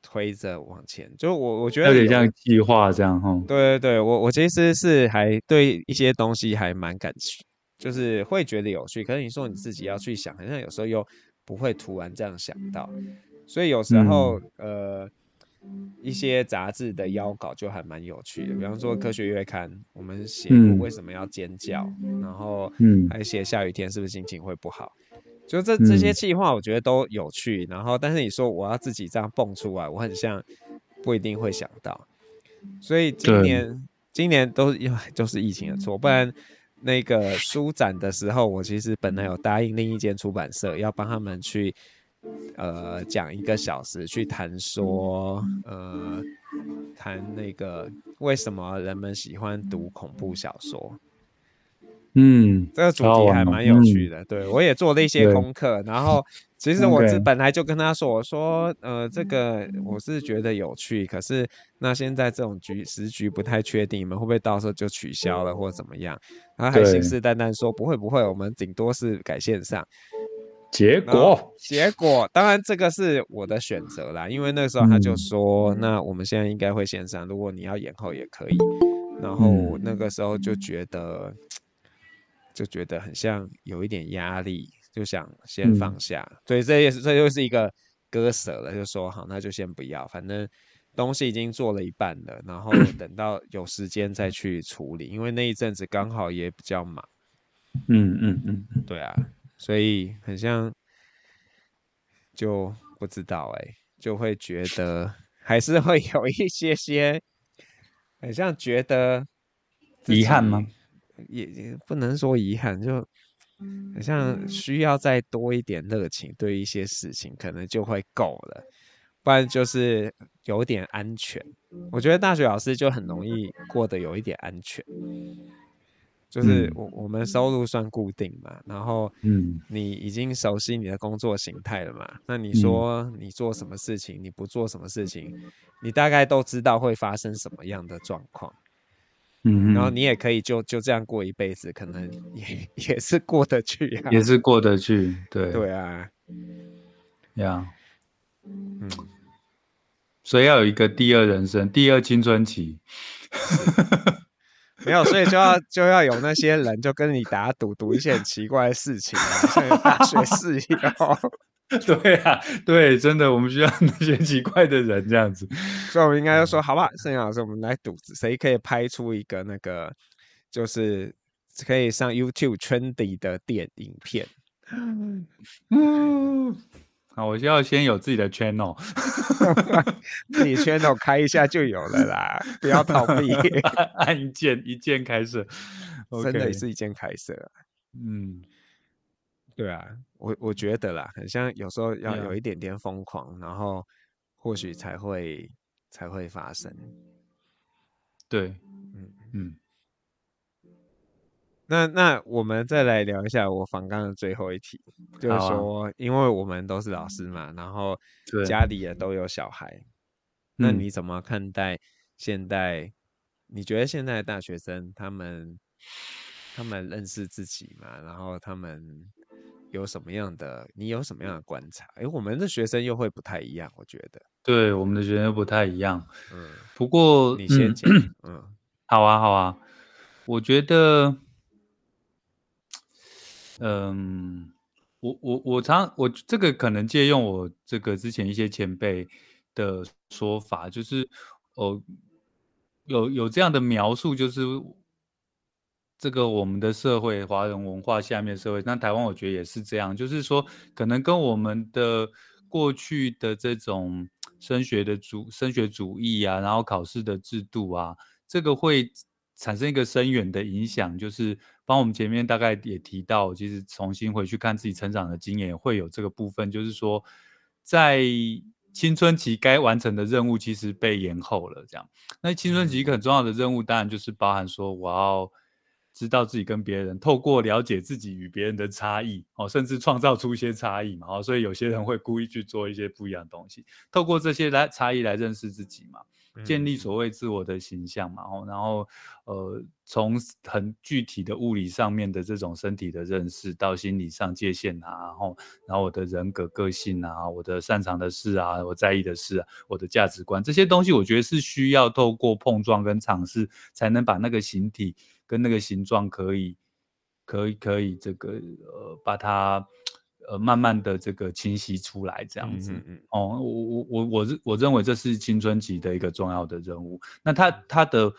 推着往前，就我我觉得有点像计划这样哈。对对对，我我其实是还对一些东西还蛮感兴趣，就是会觉得有趣。可是你说你自己要去想，好像有时候又不会突然这样想到，所以有时候、嗯、呃一些杂志的邀稿就还蛮有趣的，比方说科学月刊，我们写为什么要尖叫，嗯、然后嗯还写下雨天是不是心情会不好。就这这些计划，我觉得都有趣。嗯、然后，但是你说我要自己这样蹦出来，我很像不一定会想到。所以今年今年都因为就是疫情的错，不然那个书展的时候，我其实本来有答应另一间出版社要帮他们去呃讲一个小时，去谈说呃谈那个为什么人们喜欢读恐怖小说。嗯，这个主题还蛮有趣的，嗯、对我也做了一些功课。然后，其实我是本来就跟他说，我说，呃，这个我是觉得有趣，可是那现在这种局时局不太确定，你们会不会到时候就取消了或者怎么样？他还信誓旦旦说不会不会，我们顶多是改线上。结果结果，当然这个是我的选择啦，因为那时候他就说，嗯、那我们现在应该会线上，如果你要延后也可以。然后那个时候就觉得。就觉得很像有一点压力，就想先放下，嗯、所以这也是这又是一个割舍了，就说好，那就先不要，反正东西已经做了一半了，然后等到有时间再去处理，因为那一阵子刚好也比较忙。嗯嗯嗯，对啊，所以很像就不知道哎、欸，就会觉得还是会有一些些，很像觉得遗憾吗？也也不能说遗憾，就好像需要再多一点热情，对一些事情可能就会够了，不然就是有点安全。我觉得大学老师就很容易过得有一点安全。就是我我们收入算固定嘛，然后嗯，你已经熟悉你的工作形态了嘛，那你说你做什么事情，你不做什么事情，你大概都知道会发生什么样的状况，嗯，然后你也可以就就这样过一辈子，可能也 (laughs) 也是过得去啊，也是过得去，对。对啊，呀，嗯，所以要有一个第二人生，第二青春期。没有，所以就要 (laughs) 就要有那些人就跟你打赌，赌一些很奇怪的事情啊，像大学室友。(laughs) 对啊，对，真的，我们需要那些奇怪的人这样子。所以，我们应该就说，好吧，盛阳老师，我们来赌，谁可以拍出一个那个，就是可以上 YouTube trendy 的电影片。(laughs) 嗯。好，我就要先有自己的 channel，(laughs) 自己 channel 开一下就有了啦，不要逃避，按一键一键开设，okay. 真的也是一键开设。嗯，对啊，我我觉得啦，很像有时候要有一点点疯狂，然后或许才会才会发生。对，嗯嗯。那那我们再来聊一下我访纲的最后一题，就是说，因为我们都是老师嘛，然后家里也都有小孩，那你怎么看待现代？你觉得现在的大学生他们他们认识自己嘛？然后他们有什么样的？你有什么样的观察？哎，我们的学生又会不太一样，我觉得。对，我们的学生又不太一样。嗯，不过你先讲。嗯，(coughs) 好啊，好啊，我觉得。嗯，我我我常我这个可能借用我这个之前一些前辈的说法，就是哦，有有这样的描述，就是这个我们的社会，华人文化下面社会，那台湾我觉得也是这样，就是说可能跟我们的过去的这种升学的主升学主义啊，然后考试的制度啊，这个会产生一个深远的影响，就是。帮我们前面大概也提到，其实重新回去看自己成长的经验，会有这个部分，就是说，在青春期该完成的任务其实被延后了。这样，那青春期一个很重要的任务，当然就是包含说，我要知道自己跟别人，透过了解自己与别人的差异，哦，甚至创造出一些差异嘛。哦，所以有些人会故意去做一些不一样的东西，透过这些来差异来认识自己嘛。建立所谓自我的形象嘛，然后，呃，从很具体的物理上面的这种身体的认识，到心理上界限啊，然后，然后我的人格个性啊，我的擅长的事啊，我在意的事啊，我的价值观这些东西，我觉得是需要透过碰撞跟尝试，才能把那个形体跟那个形状可以，可以，可以这个呃，把它。呃，慢慢的这个清晰出来，这样子，嗯嗯哦，我我我我认我认为这是青春期的一个重要的任务。那他他的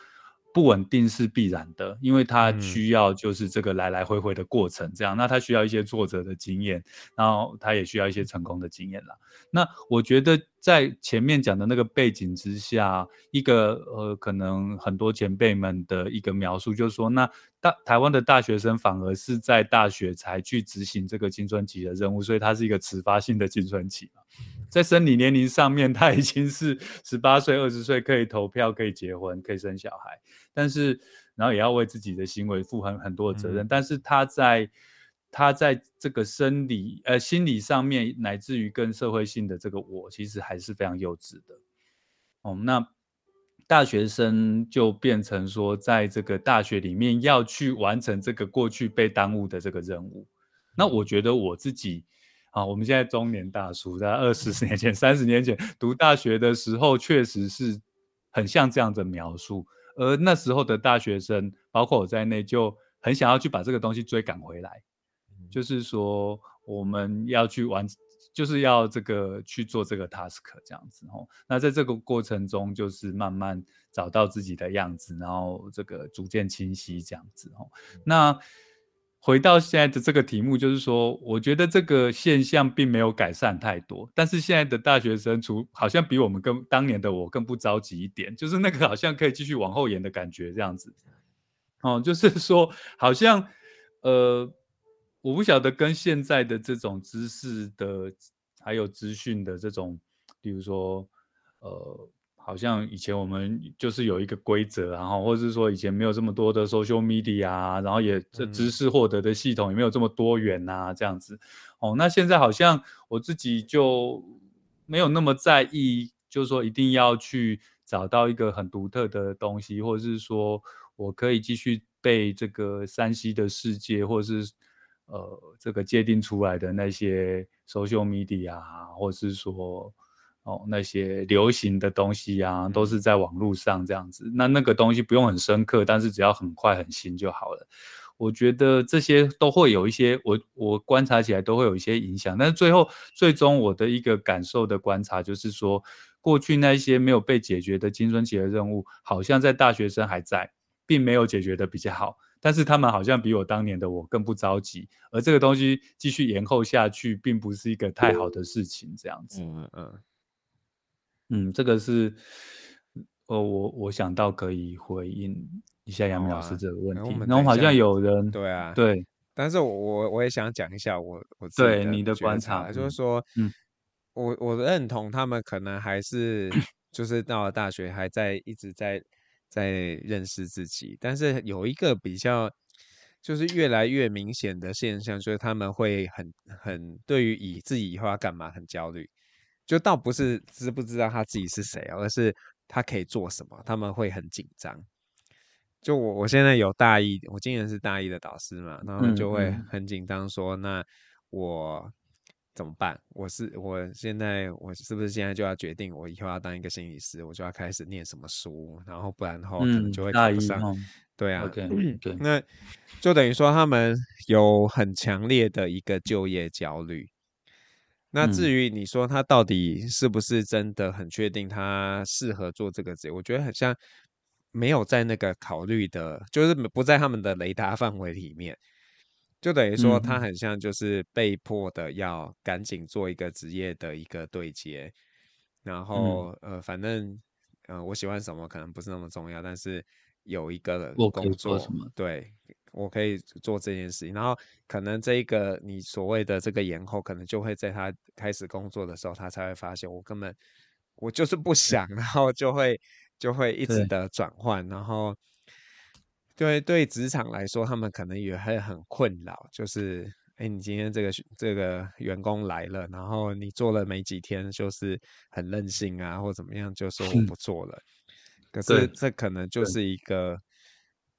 不稳定是必然的，因为他需要就是这个来来回回的过程，这样。那他需要一些挫折的经验，然后他也需要一些成功的经验啦。那我觉得在前面讲的那个背景之下，一个呃，可能很多前辈们的一个描述，就是说，那大台湾的大学生反而是在大学才去执行这个青春期的任务，所以它是一个迟发性的青春期嘛。在生理年龄上面，他已经是十八岁、二十岁可以投票、可以结婚、可以生小孩，但是然后也要为自己的行为负很很多的责任，嗯、但是他在。他在这个生理、呃心理上面，乃至于更社会性的这个我，其实还是非常幼稚的。哦，那大学生就变成说，在这个大学里面要去完成这个过去被耽误的这个任务。那我觉得我自己啊，我们现在中年大叔，在二十年前、三十年前读大学的时候，确实是很像这样的描述。而那时候的大学生，包括我在内，就很想要去把这个东西追赶回来。就是说，我们要去完就是要这个去做这个 task 这样子哦。那在这个过程中，就是慢慢找到自己的样子，然后这个逐渐清晰这样子哦。那回到现在的这个题目，就是说，我觉得这个现象并没有改善太多，但是现在的大学生，除好像比我们更当年的我更不着急一点，就是那个好像可以继续往后延的感觉，这样子。哦，就是说，好像呃，我不晓得跟现在的这种知识的还有资讯的这种，比如说呃。好像以前我们就是有一个规则，然后或者是说以前没有这么多的 social media 啊，然后也这知识获得的系统也没有这么多元啊，这样子。哦，那现在好像我自己就没有那么在意，就是说一定要去找到一个很独特的东西，或者是说我可以继续被这个山西的世界，或者是呃这个界定出来的那些 social media 啊，或者是说。哦，那些流行的东西啊，都是在网络上这样子。那那个东西不用很深刻，但是只要很快很新就好了。我觉得这些都会有一些，我我观察起来都会有一些影响。但是最后最终我的一个感受的观察就是说，过去那些没有被解决的青春期的任务，好像在大学生还在，并没有解决的比较好。但是他们好像比我当年的我更不着急，而这个东西继续延后下去，并不是一个太好的事情。这样子，嗯嗯。嗯，这个是，呃，我我想到可以回应一下杨明老师这个问题。然后好像有人对啊，对，但是我我我也想讲一下我我对你的观察，就是说，嗯，我我认同他们可能还是 (coughs) 就是到了大学还在一直在在认识自己，但是有一个比较就是越来越明显的现象，就是他们会很很对于以自己以后要干嘛很焦虑。就倒不是知不知道他自己是谁，而是他可以做什么，他们会很紧张。就我我现在有大一，我今年是大一的导师嘛，然后就会很紧张，说那我怎么办？我是我现在我是不是现在就要决定，我以后要当一个心理师，我就要开始念什么书，然后不然的话可能就会考不上。嗯、对啊，okay, 对，(clears throat) 那就等于说他们有很强烈的一个就业焦虑。那至于你说他到底是不是真的很确定他适合做这个职业，我觉得很像没有在那个考虑的，就是不在他们的雷达范围里面，就等于说他。很像就是被迫的要赶紧做一个职业的一个对接，然后。呃，反正呃，我喜欢什么可能不是那么重要，但是有一个工作，对。我可以做这件事情，然后可能这一个你所谓的这个延后，可能就会在他开始工作的时候，他才会发现我根本我就是不想，然后就会就会一直的转换，然后对对职场来说，他们可能也会很困扰，就是哎，你今天这个这个员工来了，然后你做了没几天，就是很任性啊，或怎么样，就说我不做了。可是这可能就是一个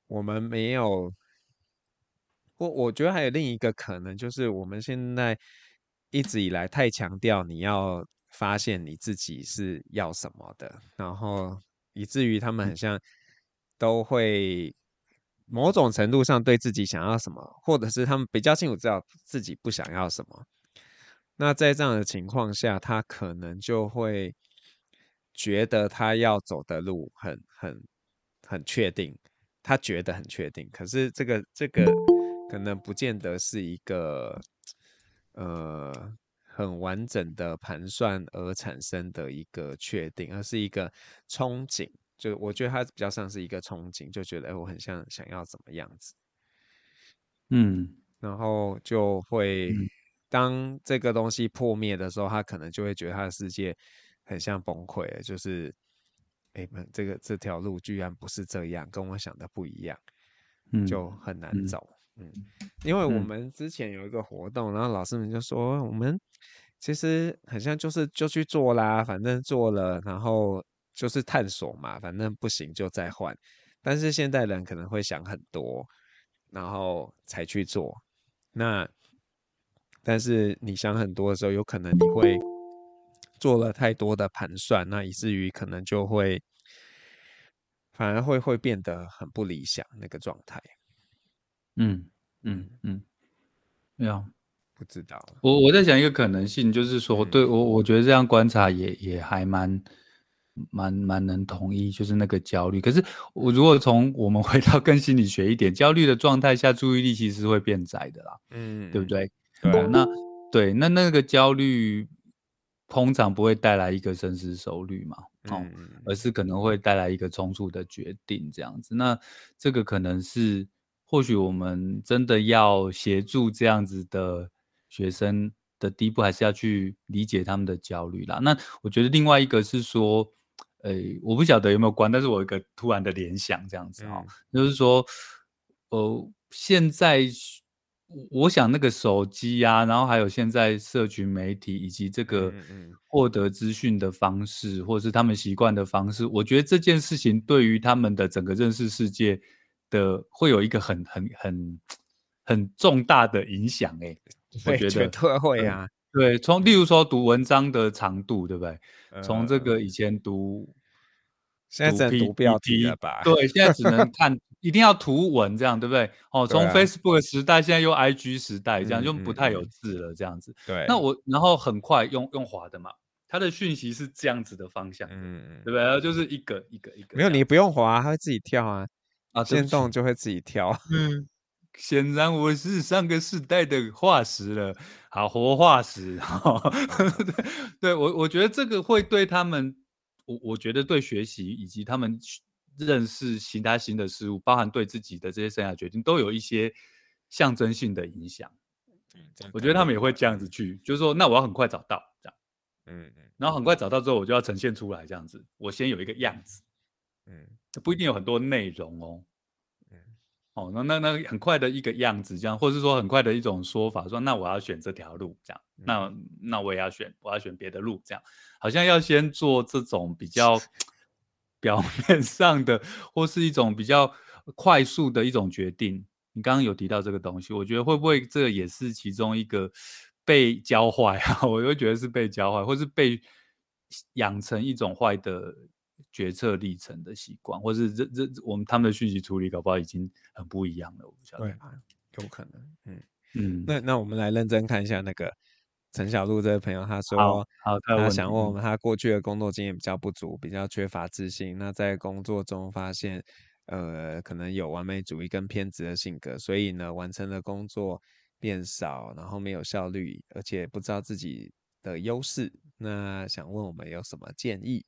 我们没有。我我觉得还有另一个可能，就是我们现在一直以来太强调你要发现你自己是要什么的，然后以至于他们很像都会某种程度上对自己想要什么，或者是他们比较清楚知道自己不想要什么。那在这样的情况下，他可能就会觉得他要走的路很很很确定，他觉得很确定。可是这个这个。可能不见得是一个呃很完整的盘算而产生的一个确定，而是一个憧憬。就我觉得它比较像是一个憧憬，就觉得哎，我很像想要怎么样子。嗯，然后就会当这个东西破灭的时候，他可能就会觉得他的世界很像崩溃，就是哎，这个这条路居然不是这样，跟我想的不一样，就很难走。嗯，因为我们之前有一个活动，嗯、然后老师们就说，我们其实很像就是就去做啦，反正做了，然后就是探索嘛，反正不行就再换。但是现代人可能会想很多，然后才去做。那但是你想很多的时候，有可能你会做了太多的盘算，那以至于可能就会反而会会变得很不理想那个状态。嗯嗯嗯，没有、不知道。我我在想一个可能性，就是说，对我我觉得这样观察也也还蛮蛮蛮能同意，就是那个焦虑。可是我如果从我们回到更心理学一点，焦虑的状态下，注意力其实会变窄的啦，嗯，对不对？对，哦，那对，那那个焦虑通常不会带来一个深思熟虑嘛，哦，嗯，而是可能会带来一个冲突的决定这样子。那这个可能是。或许我们真的要协助这样子的学生的第一步，还是要去理解他们的焦虑啦。那我觉得另外一个是说，呃，我不晓得有没有关，但是我有一个突然的联想，这样子哈、哦，嗯、就是说，呃，现在我想那个手机啊，然后还有现在社群媒体以及这个获得资讯的方式，或者是他们习惯的方式，我觉得这件事情对于他们的整个认识世界。的会有一个很很很很重大的影响哎、欸，我觉得对会啊、嗯，对，从例如说读文章的长度，对不对？从这个以前读，现在只能读标题了吧？对，(laughs) 现在只能看，一定要图文这样，对不对？哦，(laughs) 从 Facebook 时代，现在又 IG 时代，这样就不太有字了，这样子。对，那我然后很快用用滑的嘛，它的讯息是这样子的方向，嗯嗯，对不对？就是一个一个一个，没有你不用滑，它会自己跳啊。啊，震动就会自己跳。嗯，显然我是上个世代的化石了，好活化石。(laughs) 对，对我我觉得这个会对他们，我我觉得对学习以及他们认识其他新的事物，包含对自己的这些生涯决定，都有一些象征性的影响。嗯，我觉得他们也会这样子去，就是说，那我要很快找到这样，嗯嗯，然后很快找到之后，我就要呈现出来这样子，我先有一个样子，嗯。不一定有很多内容哦，嗯，哦，那那那很快的一个样子，这样，或是说很快的一种说法，说那我要选这条路，这样，那那我也要选，我要选别的路，这样，好像要先做这种比较 (laughs) 表面上的，或是一种比较快速的一种决定。你刚刚有提到这个东西，我觉得会不会这个也是其中一个被教坏啊？(laughs) 我会觉得是被教坏，或是被养成一种坏的。决策历程的习惯，或是这这我们他们的讯息处理，搞不好已经很不一样了。我不晓得，对啊，有可能。嗯嗯，那那我们来认真看一下那个陈小璐这位朋友，他说，好，好他想问我们，他过去的工作经验比较不足，比较缺乏自信。那在工作中发现，呃，可能有完美主义跟偏执的性格，所以呢，完成的工作变少，然后没有效率，而且不知道自己的优势。那想问我们有什么建议？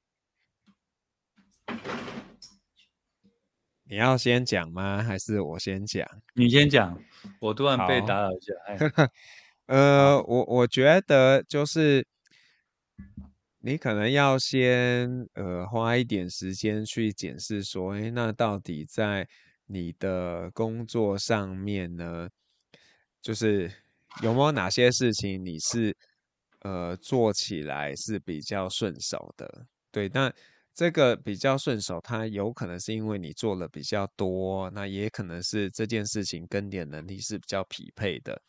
你要先讲吗？还是我先讲？你先讲。我突然被打扰一下。哎、(laughs) 呃，我我觉得就是你可能要先呃花一点时间去检视，说，哎，那到底在你的工作上面呢，就是有没有哪些事情你是呃做起来是比较顺手的？对，那。这个比较顺手，它有可能是因为你做了比较多，那也可能是这件事情跟你的能力是比较匹配的。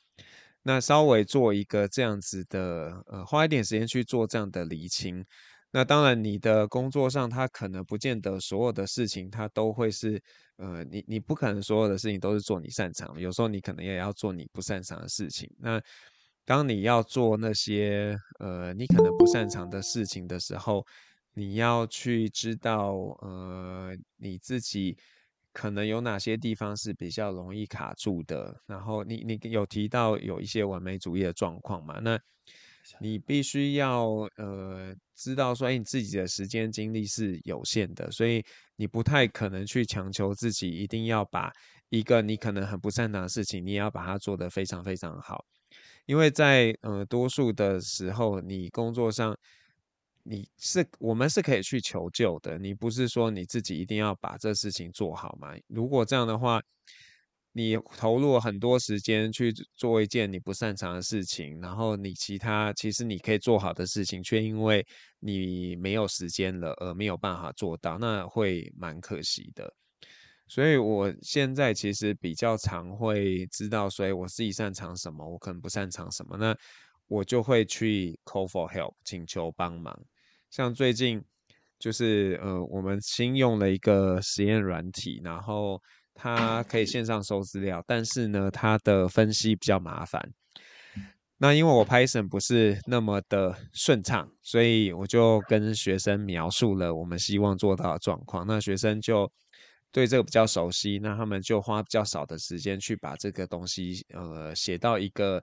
那稍微做一个这样子的，呃，花一点时间去做这样的厘清。那当然，你的工作上，它可能不见得所有的事情，它都会是，呃，你你不可能所有的事情都是做你擅长，有时候你可能也要做你不擅长的事情。那当你要做那些，呃，你可能不擅长的事情的时候，你要去知道，呃，你自己可能有哪些地方是比较容易卡住的。然后你你有提到有一些完美主义的状况嘛？那你必须要呃知道说，哎，你自己的时间精力是有限的，所以你不太可能去强求自己一定要把一个你可能很不擅长的事情，你也要把它做得非常非常好。因为在呃多数的时候，你工作上。你是我们是可以去求救的，你不是说你自己一定要把这事情做好吗？如果这样的话，你投入很多时间去做一件你不擅长的事情，然后你其他其实你可以做好的事情，却因为你没有时间了而没有办法做到，那会蛮可惜的。所以我现在其实比较常会知道，所以我自己擅长什么，我可能不擅长什么，那。我就会去 call for help，请求帮忙。像最近就是呃，我们新用了一个实验软体，然后它可以线上收资料，但是呢，它的分析比较麻烦。那因为我 Python 不是那么的顺畅，所以我就跟学生描述了我们希望做到的状况。那学生就对这个比较熟悉，那他们就花比较少的时间去把这个东西呃写到一个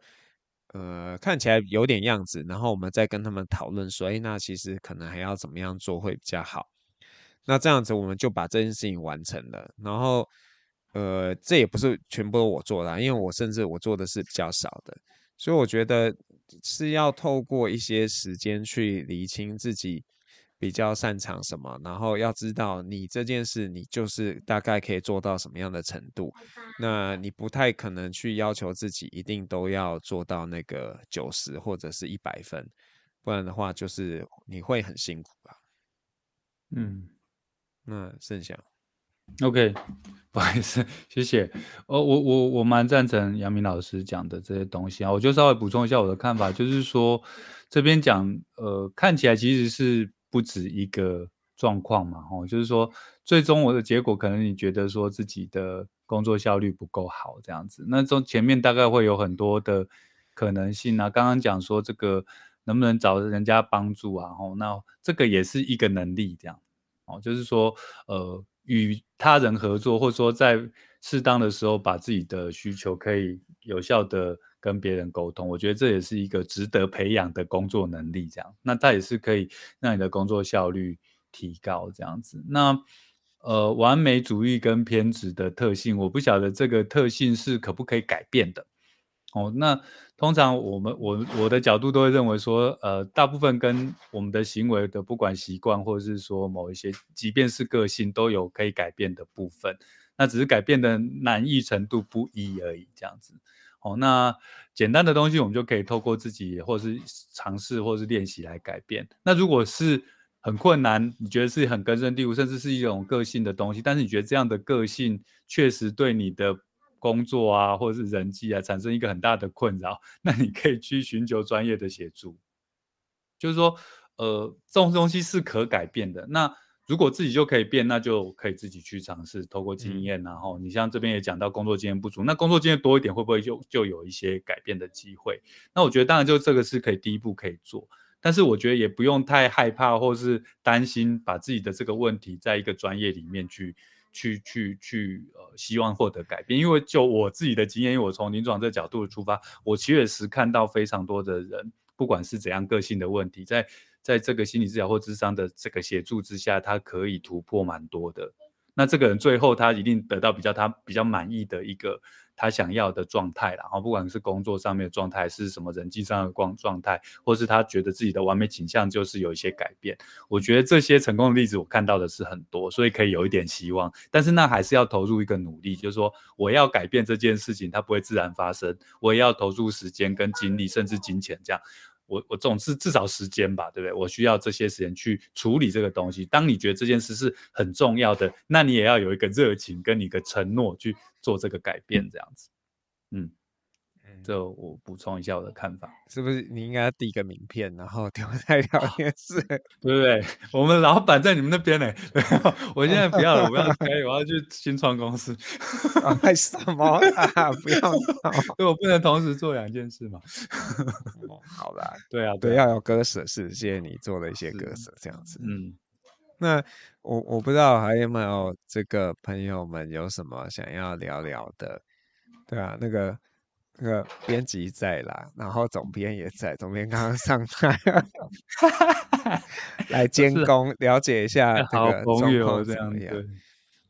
呃看起来有点样子，然后我们再跟他们讨论说，哎，那其实可能还要怎么样做会比较好。那这样子我们就把这件事情完成了。然后呃这也不是全部都我做的，因为我甚至我做的是比较少的。所以我觉得是要透过一些时间去厘清自己比较擅长什么，然后要知道你这件事你就是大概可以做到什么样的程度。那你不太可能去要求自己一定都要做到那个九十或者是一百分，不然的话就是你会很辛苦吧。嗯，那剩下。OK，(laughs) 不好意思，谢谢。哦，我我我蛮赞成杨明老师讲的这些东西啊。我就稍微补充一下我的看法，就是说这边讲，呃，看起来其实是不止一个状况嘛，哦，就是说最终我的结果可能你觉得说自己的工作效率不够好这样子，那从前面大概会有很多的可能性啊。刚刚讲说这个能不能找人家帮助啊？哦，那这个也是一个能力，这样哦，就是说呃。与他人合作，或者说在适当的时候把自己的需求可以有效的跟别人沟通，我觉得这也是一个值得培养的工作能力。这样，那它也是可以让你的工作效率提高。这样子，那呃，完美主义跟偏执的特性，我不晓得这个特性是可不可以改变的。哦，那通常我们我我的角度都会认为说，呃，大部分跟我们的行为的不管习惯，或者是说某一些，即便是个性，都有可以改变的部分。那只是改变的难易程度不一而已，这样子。哦，那简单的东西我们就可以透过自己，或是尝试，或是练习来改变。那如果是很困难，你觉得是很根深蒂固，甚至是一种个性的东西，但是你觉得这样的个性确实对你的。工作啊，或者是人际啊，产生一个很大的困扰，那你可以去寻求专业的协助。就是说，呃，这种东西是可改变的。那如果自己就可以变，那就可以自己去尝试，透过经验。然后，你像这边也讲到工作经验不足，那工作经验多一点，会不会就就有一些改变的机会？那我觉得，当然就这个是可以第一步可以做，但是我觉得也不用太害怕，或是担心把自己的这个问题在一个专业里面去。去去去，呃，希望获得改变，因为就我自己的经验，因为我从临床这个角度出发，我确实看到非常多的人，不管是怎样个性的问题，在在这个心理治疗或智商的这个协助之下，他可以突破蛮多的。那这个人最后他一定得到比较他比较满意的一个。他想要的状态，然后不管是工作上面的状态，是什么人际上的光状态，或是他觉得自己的完美倾向就是有一些改变。我觉得这些成功的例子我看到的是很多，所以可以有一点希望。但是那还是要投入一个努力，就是说我要改变这件事情，它不会自然发生，我也要投入时间跟精力，甚至金钱这样。我我总是至少时间吧，对不对？我需要这些时间去处理这个东西。当你觉得这件事是很重要的，那你也要有一个热情跟一个承诺去做这个改变，这样子，嗯。这我补充一下我的看法，是不是你应该要递个名片，然后丢在 (laughs) 聊天室，(laughs) 对不对？(laughs) 我们老板在你们那边呢，我现在不要了，我要开，我要去新创公司。为什么啊？不要，对，我不能同时做两件事嘛。好啦，对啊，对，要有割舍，是谢谢你做了一些割舍，这样子。嗯，那我我不知道还有没有这个朋友们有什么想要聊聊的？对啊，那个。那个编辑在啦，然后总编也在，总编刚刚上台，(laughs) 来监工了解一下这个状况怎么样？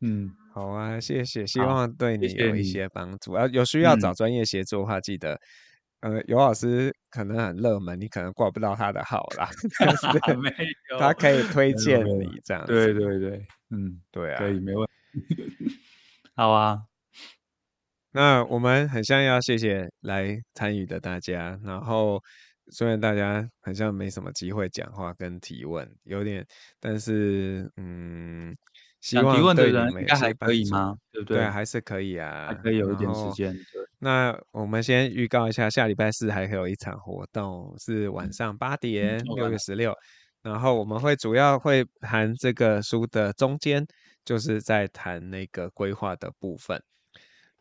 嗯，好啊，谢谢，希望对你有一些帮助。啊，有需要找专业协助的话，记得，呃，尤老师可能很热门，你可能挂不到他的号啦，(laughs) 没有，(laughs) 他可以推荐你这样。对对对，嗯，对啊，可以，没问题。好啊。那我们很像要谢谢来参与的大家，然后虽然大家好像没什么机会讲话跟提问，有点，但是嗯，希望提问的人应该还可以吗？对不对？对，还是可以啊，还可以有一点时间。那我们先预告一下，下礼拜四还会有一场活动，是晚上八点，六月十六。然后我们会主要会谈这个书的中间，就是在谈那个规划的部分。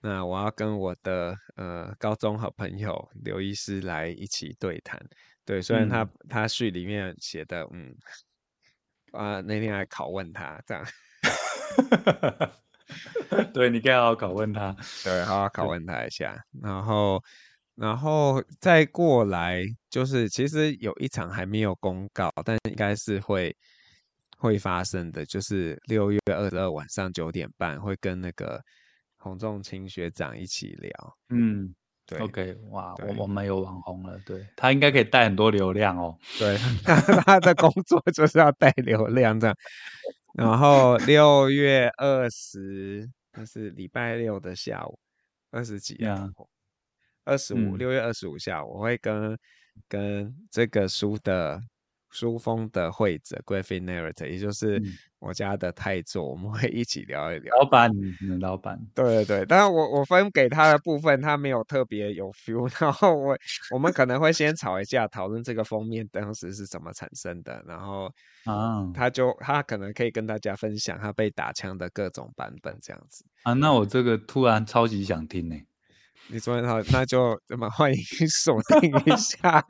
那我要跟我的呃高中好朋友刘医师来一起对谈。对，虽然他、嗯、他序里面写的，嗯，啊，那天还拷问他这样。(laughs) 对，你该好好拷问他，对，好好拷问他一下，然后，然后再过来，就是其实有一场还没有公告，但应该是会会发生的，就是六月二十二晚上九点半会跟那个洪仲清学长一起聊，嗯，对，OK，哇，我我们有网红了，对，他应该可以带很多流量哦，(laughs) 对，他的工作就是要带流量这样。然后六月二十，那是礼拜六的下午，二十几啊，二十五，六月二十五下午，我会跟跟这个书的。书封的绘者 Graphic Narrator，也就是我家的太座，我们会一起聊一聊。老板，老板，对对对。但是我我分给他的部分，他没有特别有 feel。(laughs) 然后我我们可能会先吵一架，讨论这个封面当时是怎么产生的。然后啊，他就他可能可以跟大家分享他被打枪的各种版本，这样子啊。那我这个突然超级想听呢。你说好，那就那么欢迎 (laughs) 锁定一下。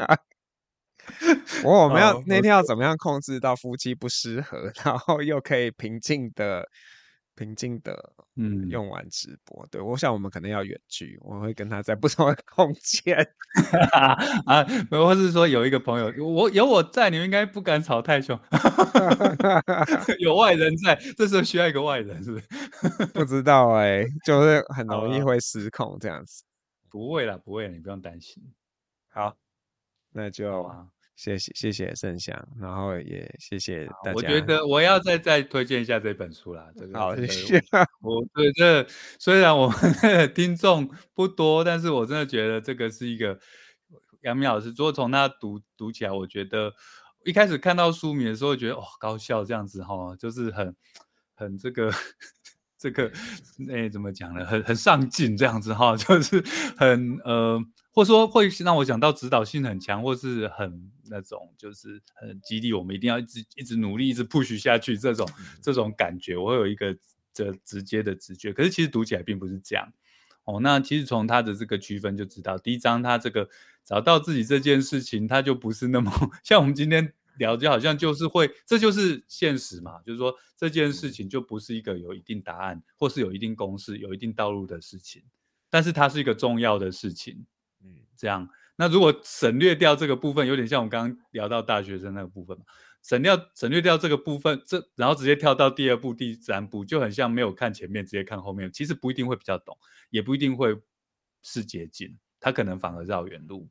(laughs) 我我们要、oh. 那天要怎么样控制到夫妻不失和，(laughs) 然后又可以平静的、平静的，嗯，用完直播。嗯、对，我想我们可能要远距，我会跟他在不同的 (laughs) 空间啊，或是说有一个朋友，我有我在，你们应该不敢吵太凶。有外人在，这时候需要一个外人，是不是？不知道哎、欸，就是很容易会失控这样子。不会啦，不会，你不用担心。好，那就。谢谢谢谢盛祥，然后也谢谢大家。我觉得我要再再推荐一下这本书啦。这个好，谢谢。我对这虽然我们的听众不多，但是我真的觉得这个是一个杨明老师。如果从他读读起来，我觉得一开始看到书名的时候，觉得哇、哦，高效这样子哈，就是很很这个 (laughs) 这个那、欸、怎么讲呢？很很上进这样子哈，就是很呃。或者说会让我想到指导性很强，或是很那种就是很激励我们一定要一直一直努力，一直 push 下去这种这种感觉，我会有一个这直接的直觉。可是其实读起来并不是这样哦。那其实从他的这个区分就知道，第一章他这个找到自己这件事情，他就不是那么 (laughs) 像我们今天聊，就好像就是会，这就是现实嘛，就是说这件事情就不是一个有一定答案，或是有一定公式、有一定道路的事情，但是它是一个重要的事情。嗯这样，那如果省略掉这个部分，有点像我们刚刚聊到大学生那个部分嘛，省掉省略掉这个部分，这然后直接跳到第二步、第三步，就很像没有看前面，直接看后面，其实不一定会比较懂，也不一定会是捷径，他可能反而绕远路，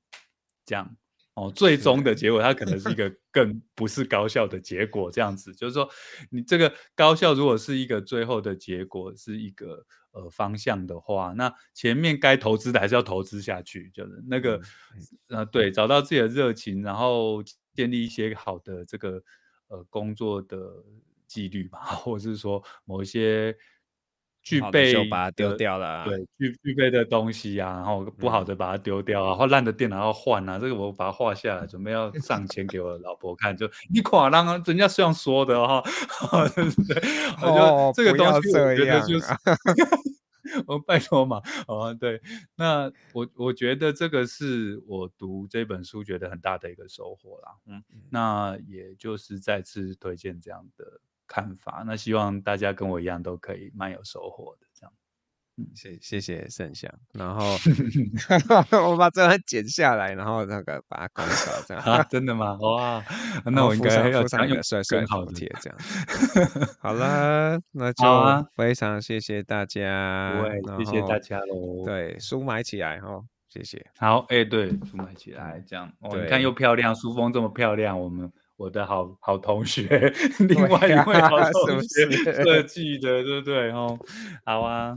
这样哦，最终的结果它可能是一个 (laughs) 更不是高效的结果，这样子，就是说你这个高效如果是一个最后的结果是一个。呃，方向的话，那前面该投资的还是要投资下去，就是那个，呃，对，找到自己的热情，然后建立一些好的这个呃工作的纪律吧，或者是说某一些具备就把它丢掉了，啊，对，具具备的东西啊，然后不好的把它丢掉啊，或烂的电脑要换啊，这个我把它画下来，准备要上前给我老婆看，就你垮了啊，人家是这样说的哈，(laughs) 对不对？哦，这个东西我觉得就是。(laughs) (laughs) 我拜托嘛，哦，对，那我我觉得这个是我读这本书觉得很大的一个收获啦，嗯，那也就是再次推荐这样的看法，那希望大家跟我一样都可以蛮有收获的。嗯，谢谢谢盛祥，然后 (laughs) (laughs) 我把这段剪下来，然后那个把它搞掉，这样啊，(laughs) 真的吗？哇，那我应该要穿一个帅帅好贴这样。好了，那就非常谢谢大家，谢谢大家喽。对，书买起来哈，谢谢。好，哎、欸，对，书买起来，这样哦，你看又漂亮，书封这么漂亮，我们我的好好同学，(laughs) 另外一位好同学设计的，对不对？哦，好啊。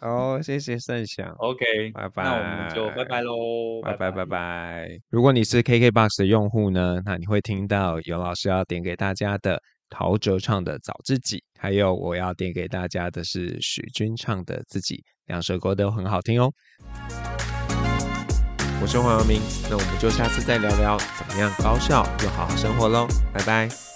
好，谢谢盛祥。OK，拜拜。那我们就拜拜喽，拜拜拜拜。如果你是 KKBOX 的用户呢，那你会听到有老师要点给大家的陶喆唱的《找自己》，还有我要点给大家的是许君唱的《自己》，两首歌都很好听哦。我是黄耀明，那我们就下次再聊聊怎么样高效又好好生活喽，拜拜。